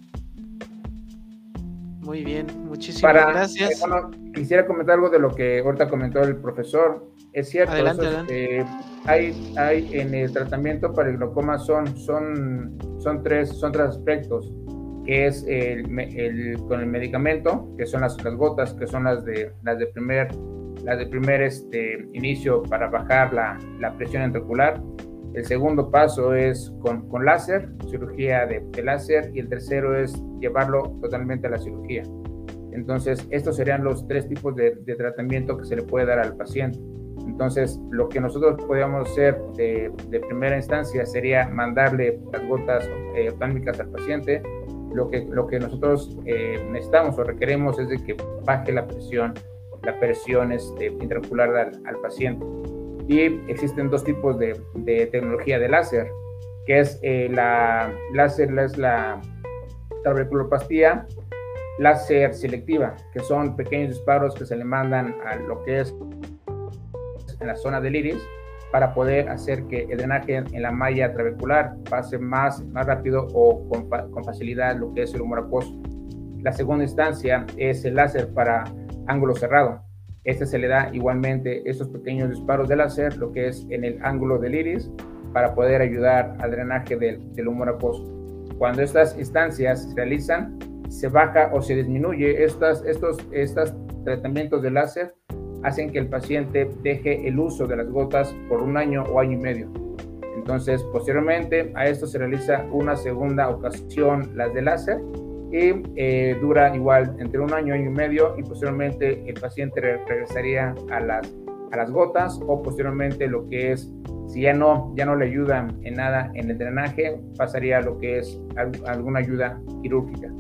Muy bien, muchísimas gracias. Eh, quisiera comentar algo de lo que ahorita comentó el profesor. Es cierto, adelante, hay, hay en el tratamiento para el glaucoma son, son, son, tres, son tres aspectos, que es el, el, con el medicamento, que son las, las gotas, que son las de, las de primer, las de primer este, inicio para bajar la, la presión intraocular. El segundo paso es con, con láser, cirugía de, de, láser, y el tercero es llevarlo totalmente a la cirugía. Entonces, estos serían los tres tipos de, de tratamiento que se le puede dar al paciente. Entonces, lo que nosotros podríamos hacer de, primera instancia sería mandarle las gotas eh, al paciente. Lo que, lo que nosotros eh, necesitamos o requeremos es de que baje la presión, la presión este, intraocular al, paciente. Y existen dos tipos de, tecnología de láser, que es eh, la láser, es la trabeculopastía láser selectiva, que son pequeños disparos que se le mandan a lo que es en la zona del iris para poder hacer que el drenaje en la malla trabecular pase más, más rápido o con, con facilidad lo que es el humor acuoso. La segunda instancia es el láser para ángulo cerrado. Este se le da igualmente esos pequeños disparos de láser, lo que es en el ángulo del iris, para poder ayudar al drenaje del, del humor acuoso. Cuando estas instancias se realizan, se baja o se disminuye estas, estos, estos tratamientos de láser hacen que el paciente deje el uso de las gotas por un año o año y medio. Entonces, posteriormente a esto se realiza una segunda ocasión las de láser y eh, dura igual entre un año, año y medio y posteriormente el paciente regresaría a las, a las gotas o posteriormente lo que es, si ya no, ya no le ayudan en nada en el drenaje, pasaría a lo que es alguna ayuda quirúrgica.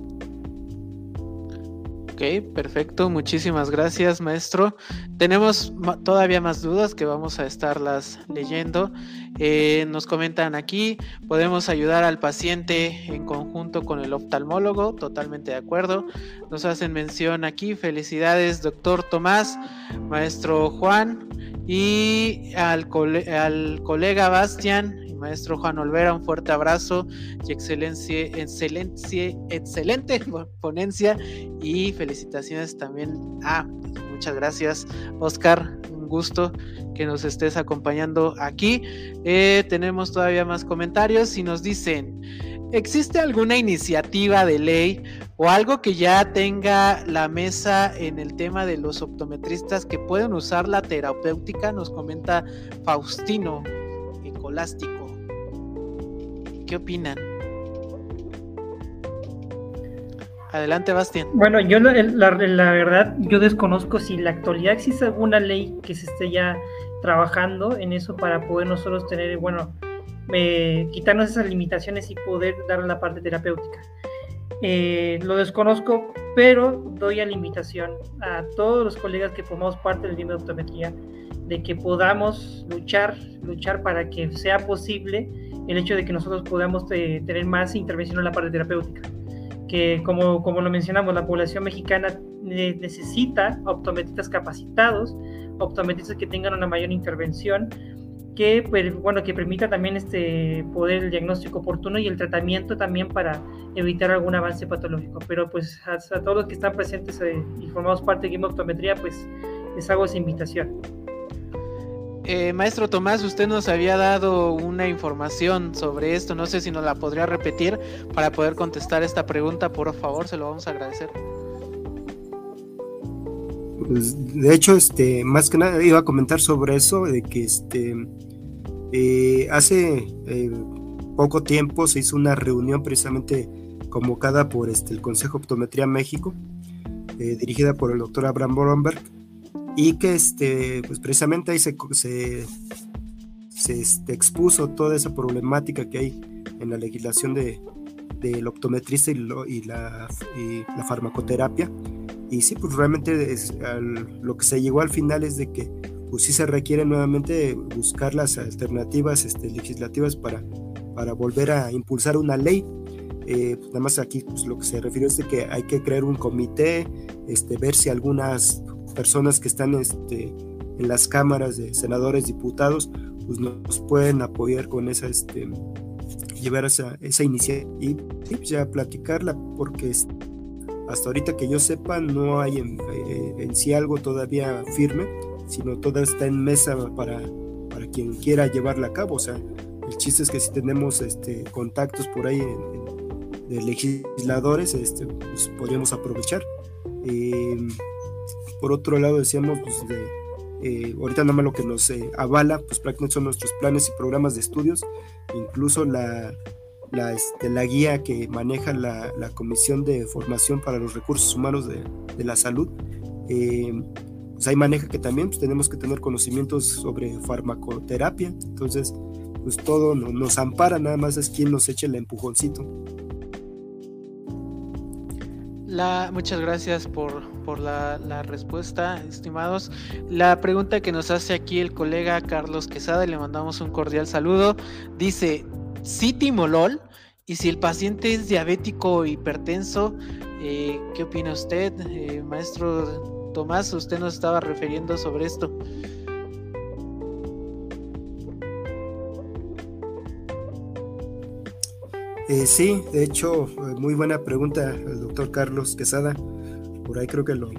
Ok, perfecto. Muchísimas gracias, maestro. Tenemos todavía más dudas que vamos a estarlas leyendo. Eh, nos comentan aquí, podemos ayudar al paciente en conjunto con el oftalmólogo, totalmente de acuerdo. Nos hacen mención aquí, felicidades, doctor Tomás, maestro Juan y al, al colega Bastian maestro Juan Olvera, un fuerte abrazo y excelencia, excelencia, excelente ponencia y felicitaciones también a, muchas gracias Oscar, un gusto que nos estés acompañando aquí. Eh, tenemos todavía más comentarios y nos dicen, ¿existe alguna iniciativa de ley o algo que ya tenga la mesa en el tema de los optometristas que pueden usar la terapéutica? Nos comenta Faustino Ecolástico. ¿Qué opinan? Adelante, Bastián. Bueno, yo la, la, verdad, yo desconozco si en la actualidad existe alguna ley que se esté ya trabajando en eso para poder nosotros tener, bueno, eh, quitarnos esas limitaciones y poder dar la parte terapéutica. Eh, lo desconozco, pero doy a la invitación a todos los colegas que formamos parte del bien de optometría de que podamos luchar, luchar para que sea posible el hecho de que nosotros podamos eh, tener más intervención en la parte terapéutica. Que como, como lo mencionamos, la población mexicana necesita optometristas capacitados, optometristas que tengan una mayor intervención, que, pues, bueno, que permita también este, poder el diagnóstico oportuno y el tratamiento también para evitar algún avance patológico. Pero pues a, todos los que están presentes eh, y formamos parte de Optometría, pues les hago esa invitación. Eh, maestro Tomás, usted nos había dado una información sobre esto, no sé si nos la podría repetir para poder contestar esta pregunta, por favor, se lo vamos a agradecer. Pues, de hecho, este, más que nada iba a comentar sobre eso, de que este, eh, hace eh, poco tiempo se hizo una reunión precisamente convocada por este, el Consejo Optometría México, dirigida por el doctor Abraham Boromberg, y que este, pues precisamente ahí se, se, este, expuso toda esa problemática que hay en la legislación de, del optometrista y, y, la, la, farmacoterapia. Y sí, pues realmente es, lo que se llegó al final es de que pues sí se requiere nuevamente buscar las alternativas este, legislativas para, para volver a impulsar una ley. Eh, pues nada más aquí pues, lo que se refirió es de que hay que crear un comité, este, ver si algunas personas que están este, en las cámaras de senadores, diputados, pues nos pueden apoyar con esa, este, llevar esa, esa iniciativa y ya platicarla, porque hasta ahorita que yo sepa no hay en, eh, en, sí algo todavía firme, sino todo está en mesa para, para quien quiera llevarla a cabo. O sea, el chiste es que si tenemos este, contactos por ahí de legisladores, este, pues podríamos aprovechar. Eh, por otro lado, decíamos, pues, eh, ahorita nada más lo que nos eh, avala, pues prácticamente son nuestros planes y programas de estudios, incluso la, la, este, guía que maneja la, Comisión de Formación para los Recursos Humanos de, la Salud. Eh, pues ahí maneja que también pues, tenemos que tener conocimientos sobre farmacoterapia, entonces pues todo nos ampara, nada más es quien nos eche el empujoncito muchas gracias por, la, respuesta, estimados. La pregunta que nos hace aquí el colega Carlos Quesada, le mandamos un cordial saludo, dice, ¿sí timolol? Y si el paciente es diabético o hipertenso, eh, ¿qué opina usted, eh, maestro Tomás? Usted nos estaba refiriendo sobre esto. Eh, sí, de hecho, eh, muy buena pregunta el doctor Carlos Quesada. Por ahí creo que lo,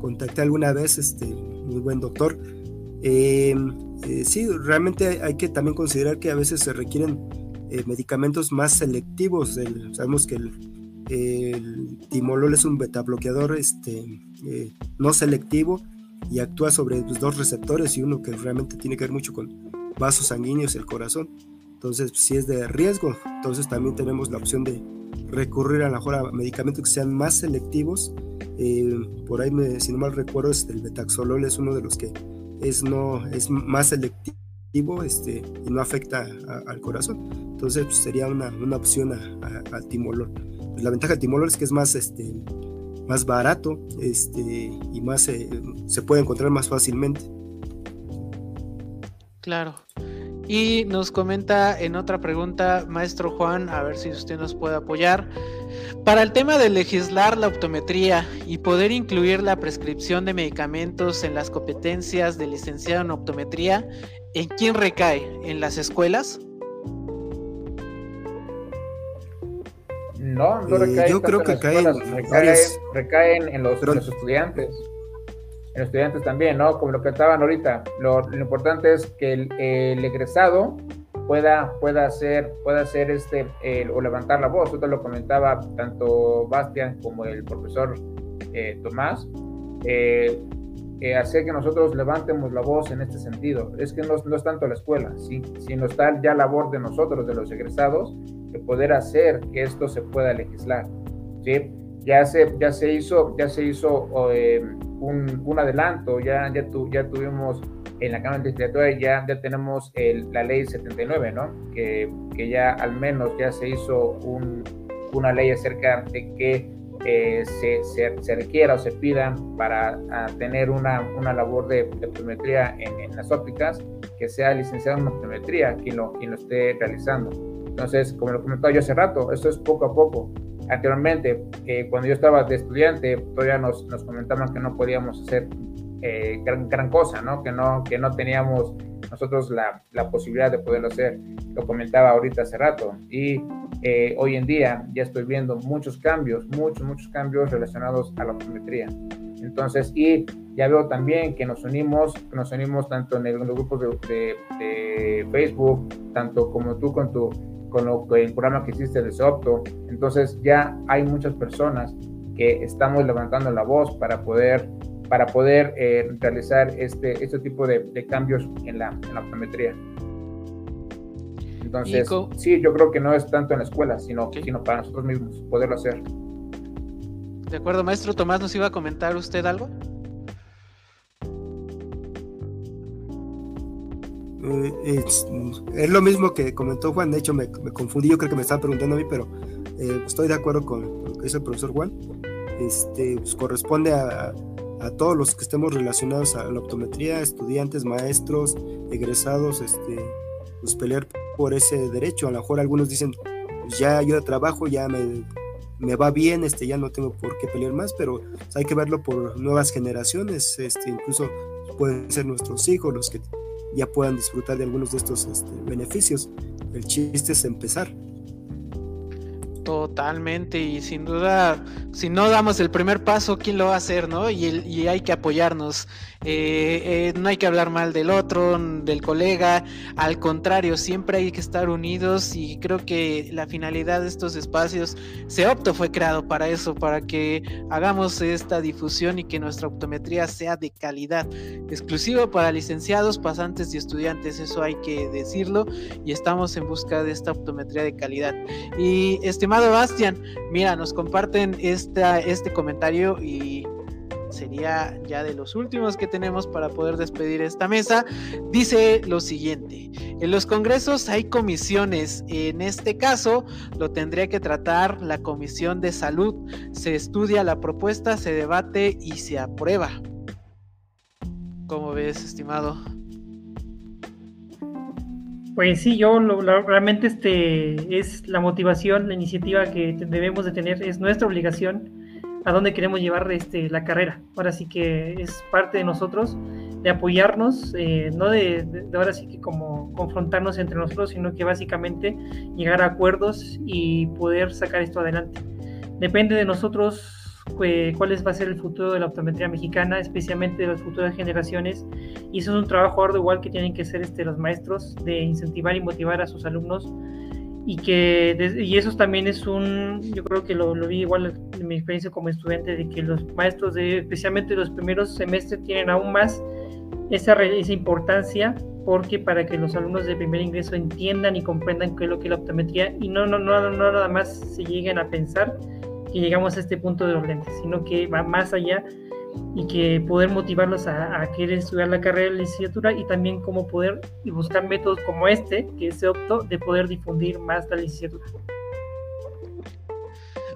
contacté alguna vez, este, muy buen doctor. Eh, Eh, sí, realmente hay, que también considerar que a veces se requieren medicamentos más selectivos. sabemos que el, timolol es un beta bloqueador este, no selectivo y actúa sobre pues, dos receptores y uno que realmente tiene que ver mucho con vasos sanguíneos y el corazón. Entonces, si es de riesgo, entonces también tenemos la opción de recurrir a, mejor a medicamentos que sean más selectivos. Eh, por ahí, me, si no mal recuerdo, este, el betaxolol es uno de los que es, no, es más selectivo este, y no afecta al corazón. Entonces, pues, sería una, una opción al timolol. Pues, la ventaja del timolol es que es más, este, más barato este, y más eh, se puede encontrar más fácilmente. Claro. Y nos comenta en otra pregunta, maestro Juan, a ver si usted nos puede apoyar. Para el tema de legislar la optometría y poder incluir la prescripción de medicamentos en las competencias de licenciado en optometría, ¿en quién recae? ¿En las escuelas? No, no eh, recae. yo creo que recae, recaen en los, los estudiantes estudiantes también, ¿no? Como lo que estaban ahorita, lo, importante es que el, egresado pueda, pueda hacer, pueda hacer este, o levantar la voz. Te lo comentaba tanto Bastian como el profesor eh, Tomás, eh, eh, hacer que nosotros levantemos la voz en este sentido. Es que no, no es tanto la escuela, ¿sí? sino está ya labor de nosotros, de los egresados, de poder hacer que esto se pueda legislar. ¿sí? Ya, se, ya se hizo, ya se hizo un, adelanto, ya, ya, ya tuvimos en la Cámara Legislativa, ya, ya tenemos la ley 79, ¿no? Que, que, ya al menos ya se hizo un, una ley acerca de que eh, se, se, requiera o se pida para tener una, una, labor de, optometría en, en, las ópticas, que sea licenciado en optometría quien lo, quien lo esté realizando. Entonces, como lo comentaba yo hace rato, esto es poco a poco anteriormente, eh, cuando yo estaba de estudiante, todavía nos, nos comentaban que no podíamos hacer eh, gran, gran, cosa, ¿no? Que, no, que no teníamos nosotros la, la, posibilidad de poderlo hacer. Lo comentaba ahorita hace rato. Y eh, hoy en día ya estoy viendo muchos cambios, muchos, muchos cambios relacionados a la optometría. Entonces, y ya veo también que nos unimos, nos unimos tanto en, el, los grupos de, de, Facebook, tanto como tú con tu con lo, el programa que hiciste de Sopto. Entonces ya hay muchas personas que estamos levantando la voz para poder, para poder eh, realizar este, este tipo de, cambios en la, en la optometría. Entonces, sí, yo creo que no es tanto en la escuela, sino, sino para nosotros mismos poderlo hacer. De acuerdo, maestro Tomás, ¿nos iba a comentar usted algo? Eh, es, lo mismo que comentó Juan, de hecho me, confundí, yo creo que me estaba preguntando a mí, pero eh, estoy de acuerdo con, lo que dice el profesor Juan. Este, pues, corresponde a, todos los que estemos relacionados a la optometría, estudiantes, maestros, egresados, este, pues pelear por ese derecho. A lo mejor algunos dicen, pues, ya yo trabajo, ya me, me, va bien, este, ya no tengo por qué pelear más, pero hay que verlo por nuevas generaciones, este, incluso pueden ser nuestros hijos los que ya puedan disfrutar de algunos de estos este, beneficios. El chiste es empezar. Totalmente, y sin duda, si no damos el primer paso, ¿quién lo va a hacer, no? Y, hay que apoyarnos. Eh, eh, no hay que hablar mal del otro, del colega, al contrario, siempre hay que estar unidos y creo que la finalidad de estos espacios, se opto fue creado para eso, para que hagamos esta difusión y que nuestra optometría sea de calidad, exclusivo para licenciados, pasantes y estudiantes, eso hay que decirlo y estamos en busca de esta optometría de calidad. Y estimado Bastian, mira, nos comparten este comentario y sería ya de los últimos que tenemos para poder despedir esta mesa, dice lo siguiente, en los congresos hay comisiones, en este caso lo tendría que tratar la comisión de salud, se estudia la propuesta, se debate y se aprueba. ¿Cómo ves, estimado? Pues sí, yo realmente este es la motivación, la iniciativa que debemos de tener, es nuestra obligación a dónde queremos llevar este, la carrera. Ahora sí que es parte de nosotros de apoyarnos, eh, no de, ahora sí que como confrontarnos entre nosotros, sino que básicamente llegar a acuerdos y poder sacar esto adelante. Depende de nosotros cuál va a ser el futuro de la optometría mexicana, especialmente de las futuras generaciones. Y eso es un trabajo arduo igual que tienen que hacer este, los maestros, de incentivar y motivar a sus alumnos. Y que y eso también es un, yo creo que lo, lo vi igual en mi experiencia como estudiante, de que los maestros, de, especialmente los primeros semestres, tienen aún más esa, esa importancia porque para que los alumnos de primer ingreso entiendan y comprendan qué es lo que es la optometría y no, no, no, no nada más se lleguen a pensar que llegamos a este punto de los lentes, sino que va más allá y que poder motivarlos a, querer estudiar la carrera de licenciatura y también cómo poder y buscar métodos como este, que se optó, de poder difundir más la licenciatura.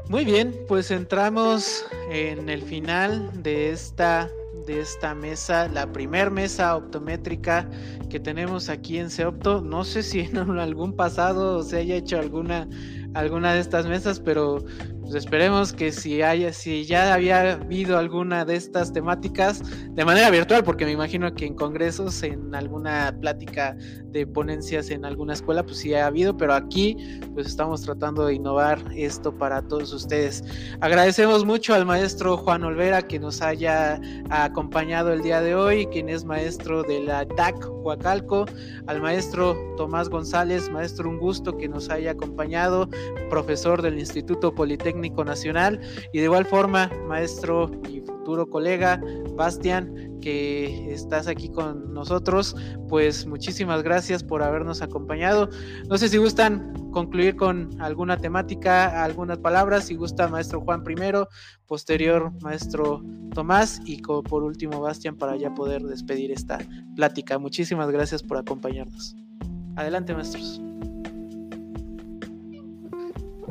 Muy bien, pues entramos en el final de esta de esta mesa, la primer mesa optométrica que tenemos aquí en Seopto. No sé si en algún pasado se haya hecho alguna, alguna de estas mesas, pero pues esperemos que si haya, si ya había habido alguna de estas temáticas de manera virtual, porque me imagino que en congresos, en alguna plática de ponencias en alguna escuela, pues sí ha habido, pero aquí pues estamos tratando de innovar esto para todos ustedes. Agradecemos mucho al maestro Juan Olvera que nos haya acompañado el día de hoy, quien es maestro de la DAC Huacalco, al maestro Tomás González, maestro un gusto que nos haya acompañado, profesor del Instituto Politécnico Nacional y de igual forma, maestro y futuro colega Bastian, que estás aquí con nosotros, pues muchísimas gracias por habernos acompañado. No sé si gustan concluir con alguna temática, algunas palabras, si gusta maestro Juan primero, posterior maestro Tomás y por último Bastian para ya poder despedir esta plática. Muchísimas gracias por acompañarnos. Adelante, maestros.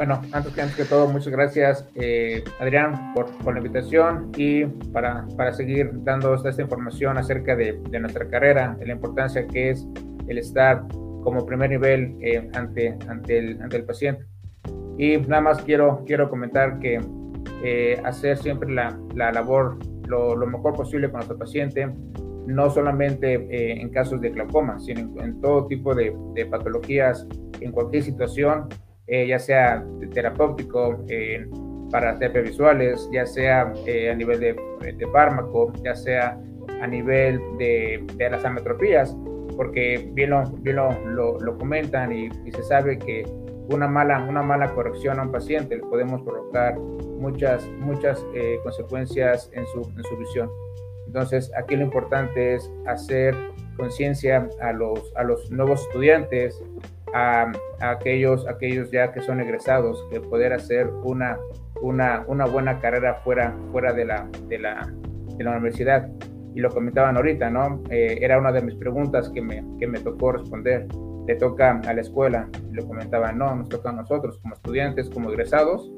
Bueno, antes que, antes que todo, muchas gracias, eh, Adrián, por, por, la invitación y para, para seguir dando esta, información acerca de, de, nuestra carrera, de la importancia que es el estar como primer nivel eh, ante, ante, el, ante el paciente. Y nada más quiero, quiero comentar que eh, hacer siempre la, la labor lo, lo, mejor posible con nuestro paciente, no solamente en casos de glaucoma, sino en, en todo tipo de, de patologías, en cualquier situación eh, ya sea terapéutico, eh, para terapias visuales, ya sea eh, a nivel de, fármaco, ya sea a nivel de, de las ametropías, porque bien lo, bien lo, lo, comentan y, se sabe que una mala, una mala corrección a un paciente le podemos provocar muchas, muchas consecuencias en su, en su visión. Entonces, aquí lo importante es hacer conciencia a los, a los nuevos estudiantes, a, aquellos, aquellos ya que son egresados, que poder hacer una, una, una buena carrera fuera, fuera de, la, de, la, de la universidad. Y lo comentaban ahorita, ¿no? Eh, era una de mis preguntas que me, que me tocó responder. ¿Le toca a la escuela? Lo comentaban, no, nos toca a nosotros como estudiantes, como egresados,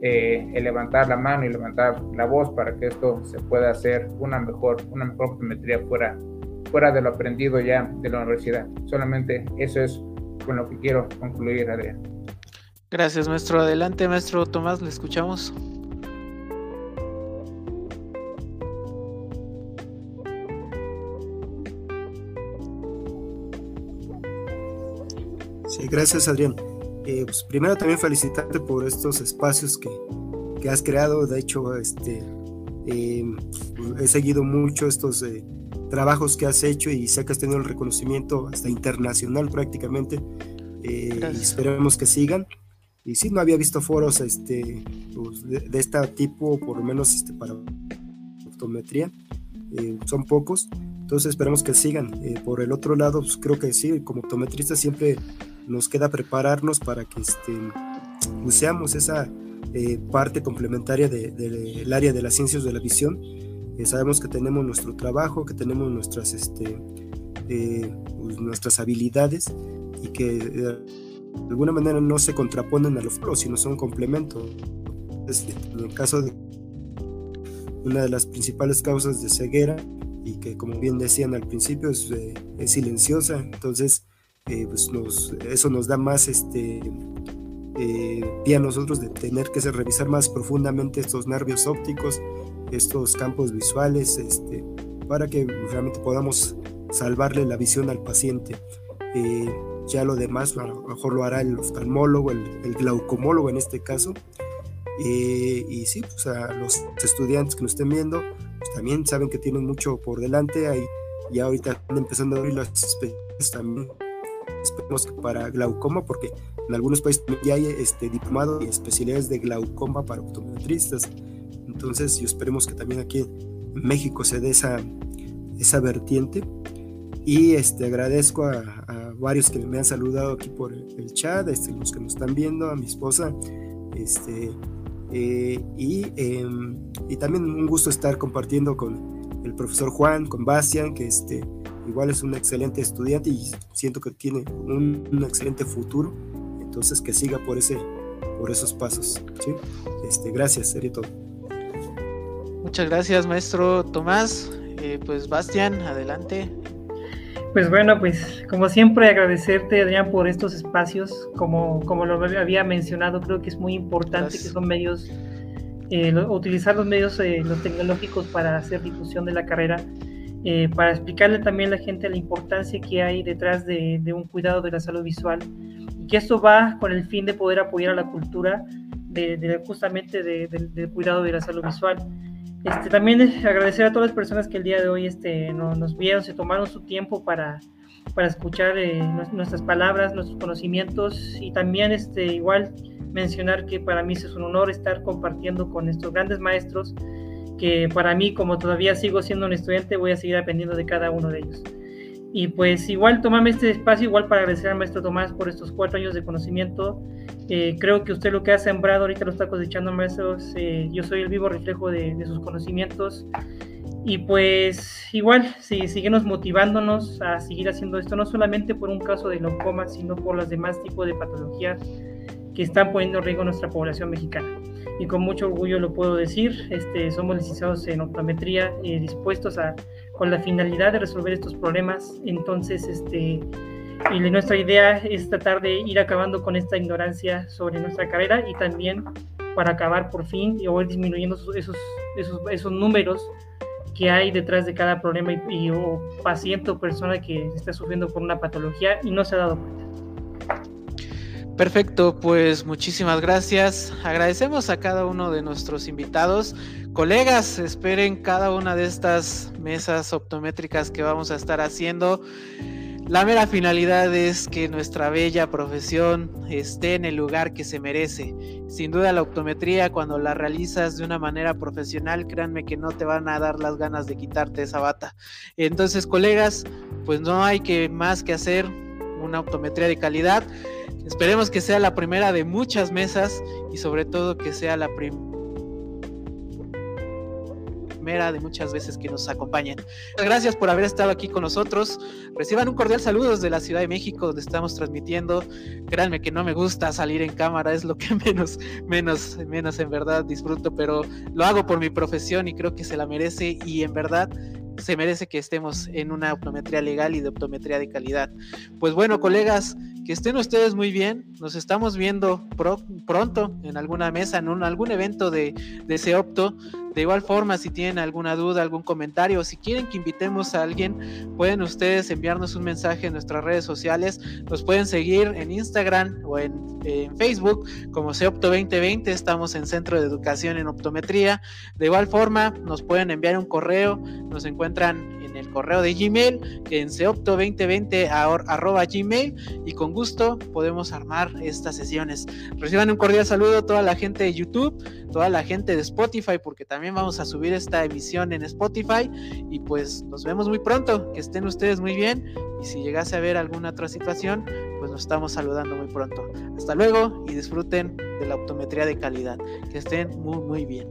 eh, el levantar la mano y levantar la voz para que esto se pueda hacer una mejor, una mejor optometría fuera, fuera de lo aprendido ya de la universidad. Solamente eso es con lo que quiero concluir, Adrián. Gracias, maestro. Adelante, maestro Tomás, le escuchamos. Sí, gracias, Adrián. Eh, pues primero también felicitarte por estos espacios que, que has creado. De hecho, este, eh, he seguido mucho estos eh, trabajos que has hecho y sé que has tenido el reconocimiento hasta internacional prácticamente. Eh, y esperemos que sigan. Y sí, no había visto foros este, pues, de, este tipo, por lo menos este, para optometría. Eh, son pocos. Entonces esperemos que sigan. Eh, por el otro lado, pues, creo que sí, como optometristas siempre nos queda prepararnos para que este, usemos esa parte complementaria del área de las ciencias de la visión sabemos que tenemos nuestro trabajo, que tenemos nuestras, este, eh, pues, nuestras habilidades y que eh, de alguna manera no se contraponen a los foros, sino son complementos. En el caso de una de las principales causas de ceguera y que como bien decían al principio es, eh, silenciosa, entonces pues eso nos da más este, pie a nosotros de tener que revisar más profundamente estos nervios ópticos estos campos visuales este, para que realmente podamos salvarle la visión al paciente. Eh, ya lo demás a lo mejor lo hará el oftalmólogo, el, glaucomólogo en este caso. Eh, y sí, pues a los estudiantes que nos estén viendo, pues también saben que tienen mucho por delante. Ahí ya ahorita están empezando a abrir las especialidades también. Esperemos que para glaucoma, porque en algunos países ya hay este, diplomado y especialidades de glaucoma para optometristas. Entonces, y esperemos que también aquí en México se dé esa, esa vertiente. Y este, agradezco a, a, varios que me han saludado aquí por el chat, este, los que nos están viendo, a mi esposa, este, eh, y, eh, y, también un gusto estar compartiendo con el profesor Juan, con Bastian, que este, igual es un excelente estudiante y siento que tiene un, un excelente futuro. Entonces que siga por, ese, por esos pasos. ¿sí? Este, gracias, sería todo. Muchas gracias, maestro Tomás. Eh, pues Bastian, adelante. Pues bueno, pues como siempre agradecerte Adrián por estos espacios, como, como lo había mencionado, creo que es muy importante Gracias. que son medios, eh, lo, utilizar los medios eh, los tecnológicos para hacer difusión de la carrera, eh, para explicarle también a la gente la importancia que hay detrás de, de, un cuidado de la salud visual que esto va con el fin de poder apoyar a la cultura de, justamente del cuidado de la salud visual. Este, también agradecer a todas las personas que el día de hoy este, no, nos vieron, se tomaron su tiempo para, para escuchar eh, nuestras palabras, nuestros conocimientos y también este, igual mencionar que para mí es un honor estar compartiendo con estos grandes maestros que para mí como todavía sigo siendo un estudiante voy a seguir aprendiendo de cada uno de ellos. Y pues igual tomarme este espacio igual para agradecer al maestro Tomás por estos cuatro años de conocimiento eh, creo que usted lo que ha sembrado ahorita lo está cosechando, maestros. Eh, yo soy el vivo reflejo de, de, sus conocimientos. Y pues igual, sí, síguenos motivándonos a seguir haciendo esto, no solamente por un caso de glaucoma, sino por los demás tipos de patologías que están poniendo en riesgo a nuestra población mexicana. Y con mucho orgullo lo puedo decir, este, somos licenciados en optometría, eh, dispuestos a, con la finalidad de resolver estos problemas. Entonces, este, y nuestra idea es tratar de ir acabando con esta ignorancia sobre nuestra carrera y también para acabar por fin y o ir disminuyendo esos, esos, esos números que hay detrás de cada problema y, y, o paciente o persona que está sufriendo por una patología y no se ha dado cuenta. Perfecto, pues muchísimas gracias. Agradecemos a cada uno de nuestros invitados. Colegas, esperen cada una de estas mesas optométricas que vamos a estar haciendo. La mera finalidad es que nuestra bella profesión esté en el lugar que se merece. Sin duda la optometría cuando la realizas de una manera profesional, créanme que no te van a dar las ganas de quitarte esa bata. Entonces, colegas, pues no hay que más que hacer una optometría de calidad. Esperemos que sea la primera de muchas mesas y sobre todo que sea la primera de muchas veces que nos acompañen. Gracias por haber estado aquí con nosotros. Reciban un cordial saludo desde la Ciudad de México, donde estamos transmitiendo. Créanme que no me gusta salir en cámara, es lo que menos, menos, menos en verdad disfruto, pero lo hago por mi profesión y creo que se la merece y en verdad se merece que estemos en una optometría legal y de optometría de calidad. Pues bueno, colegas, que estén ustedes muy bien. Nos estamos viendo pro, pronto en alguna mesa, en un, algún evento de, de Seopto. De igual forma, si tienen alguna duda, algún comentario, si quieren que invitemos a alguien, pueden ustedes enviarnos un mensaje en nuestras redes sociales. Nos pueden seguir en Instagram o en, Facebook como Seopto 2020. Estamos en Centro de Educación en Optometría. De igual forma, nos pueden enviar un correo. Nos encuentran en el correo de Gmail, en seopto2020 arroba gmail y con gusto podemos armar estas sesiones. Reciban un cordial saludo a toda la gente de YouTube, toda la gente de Spotify, porque también vamos a subir esta emisión en Spotify y pues nos vemos muy pronto, que estén ustedes muy bien y si llegase a ver alguna otra situación, pues nos estamos saludando muy pronto. Hasta luego y disfruten de la optometría de calidad. Que estén muy, muy bien.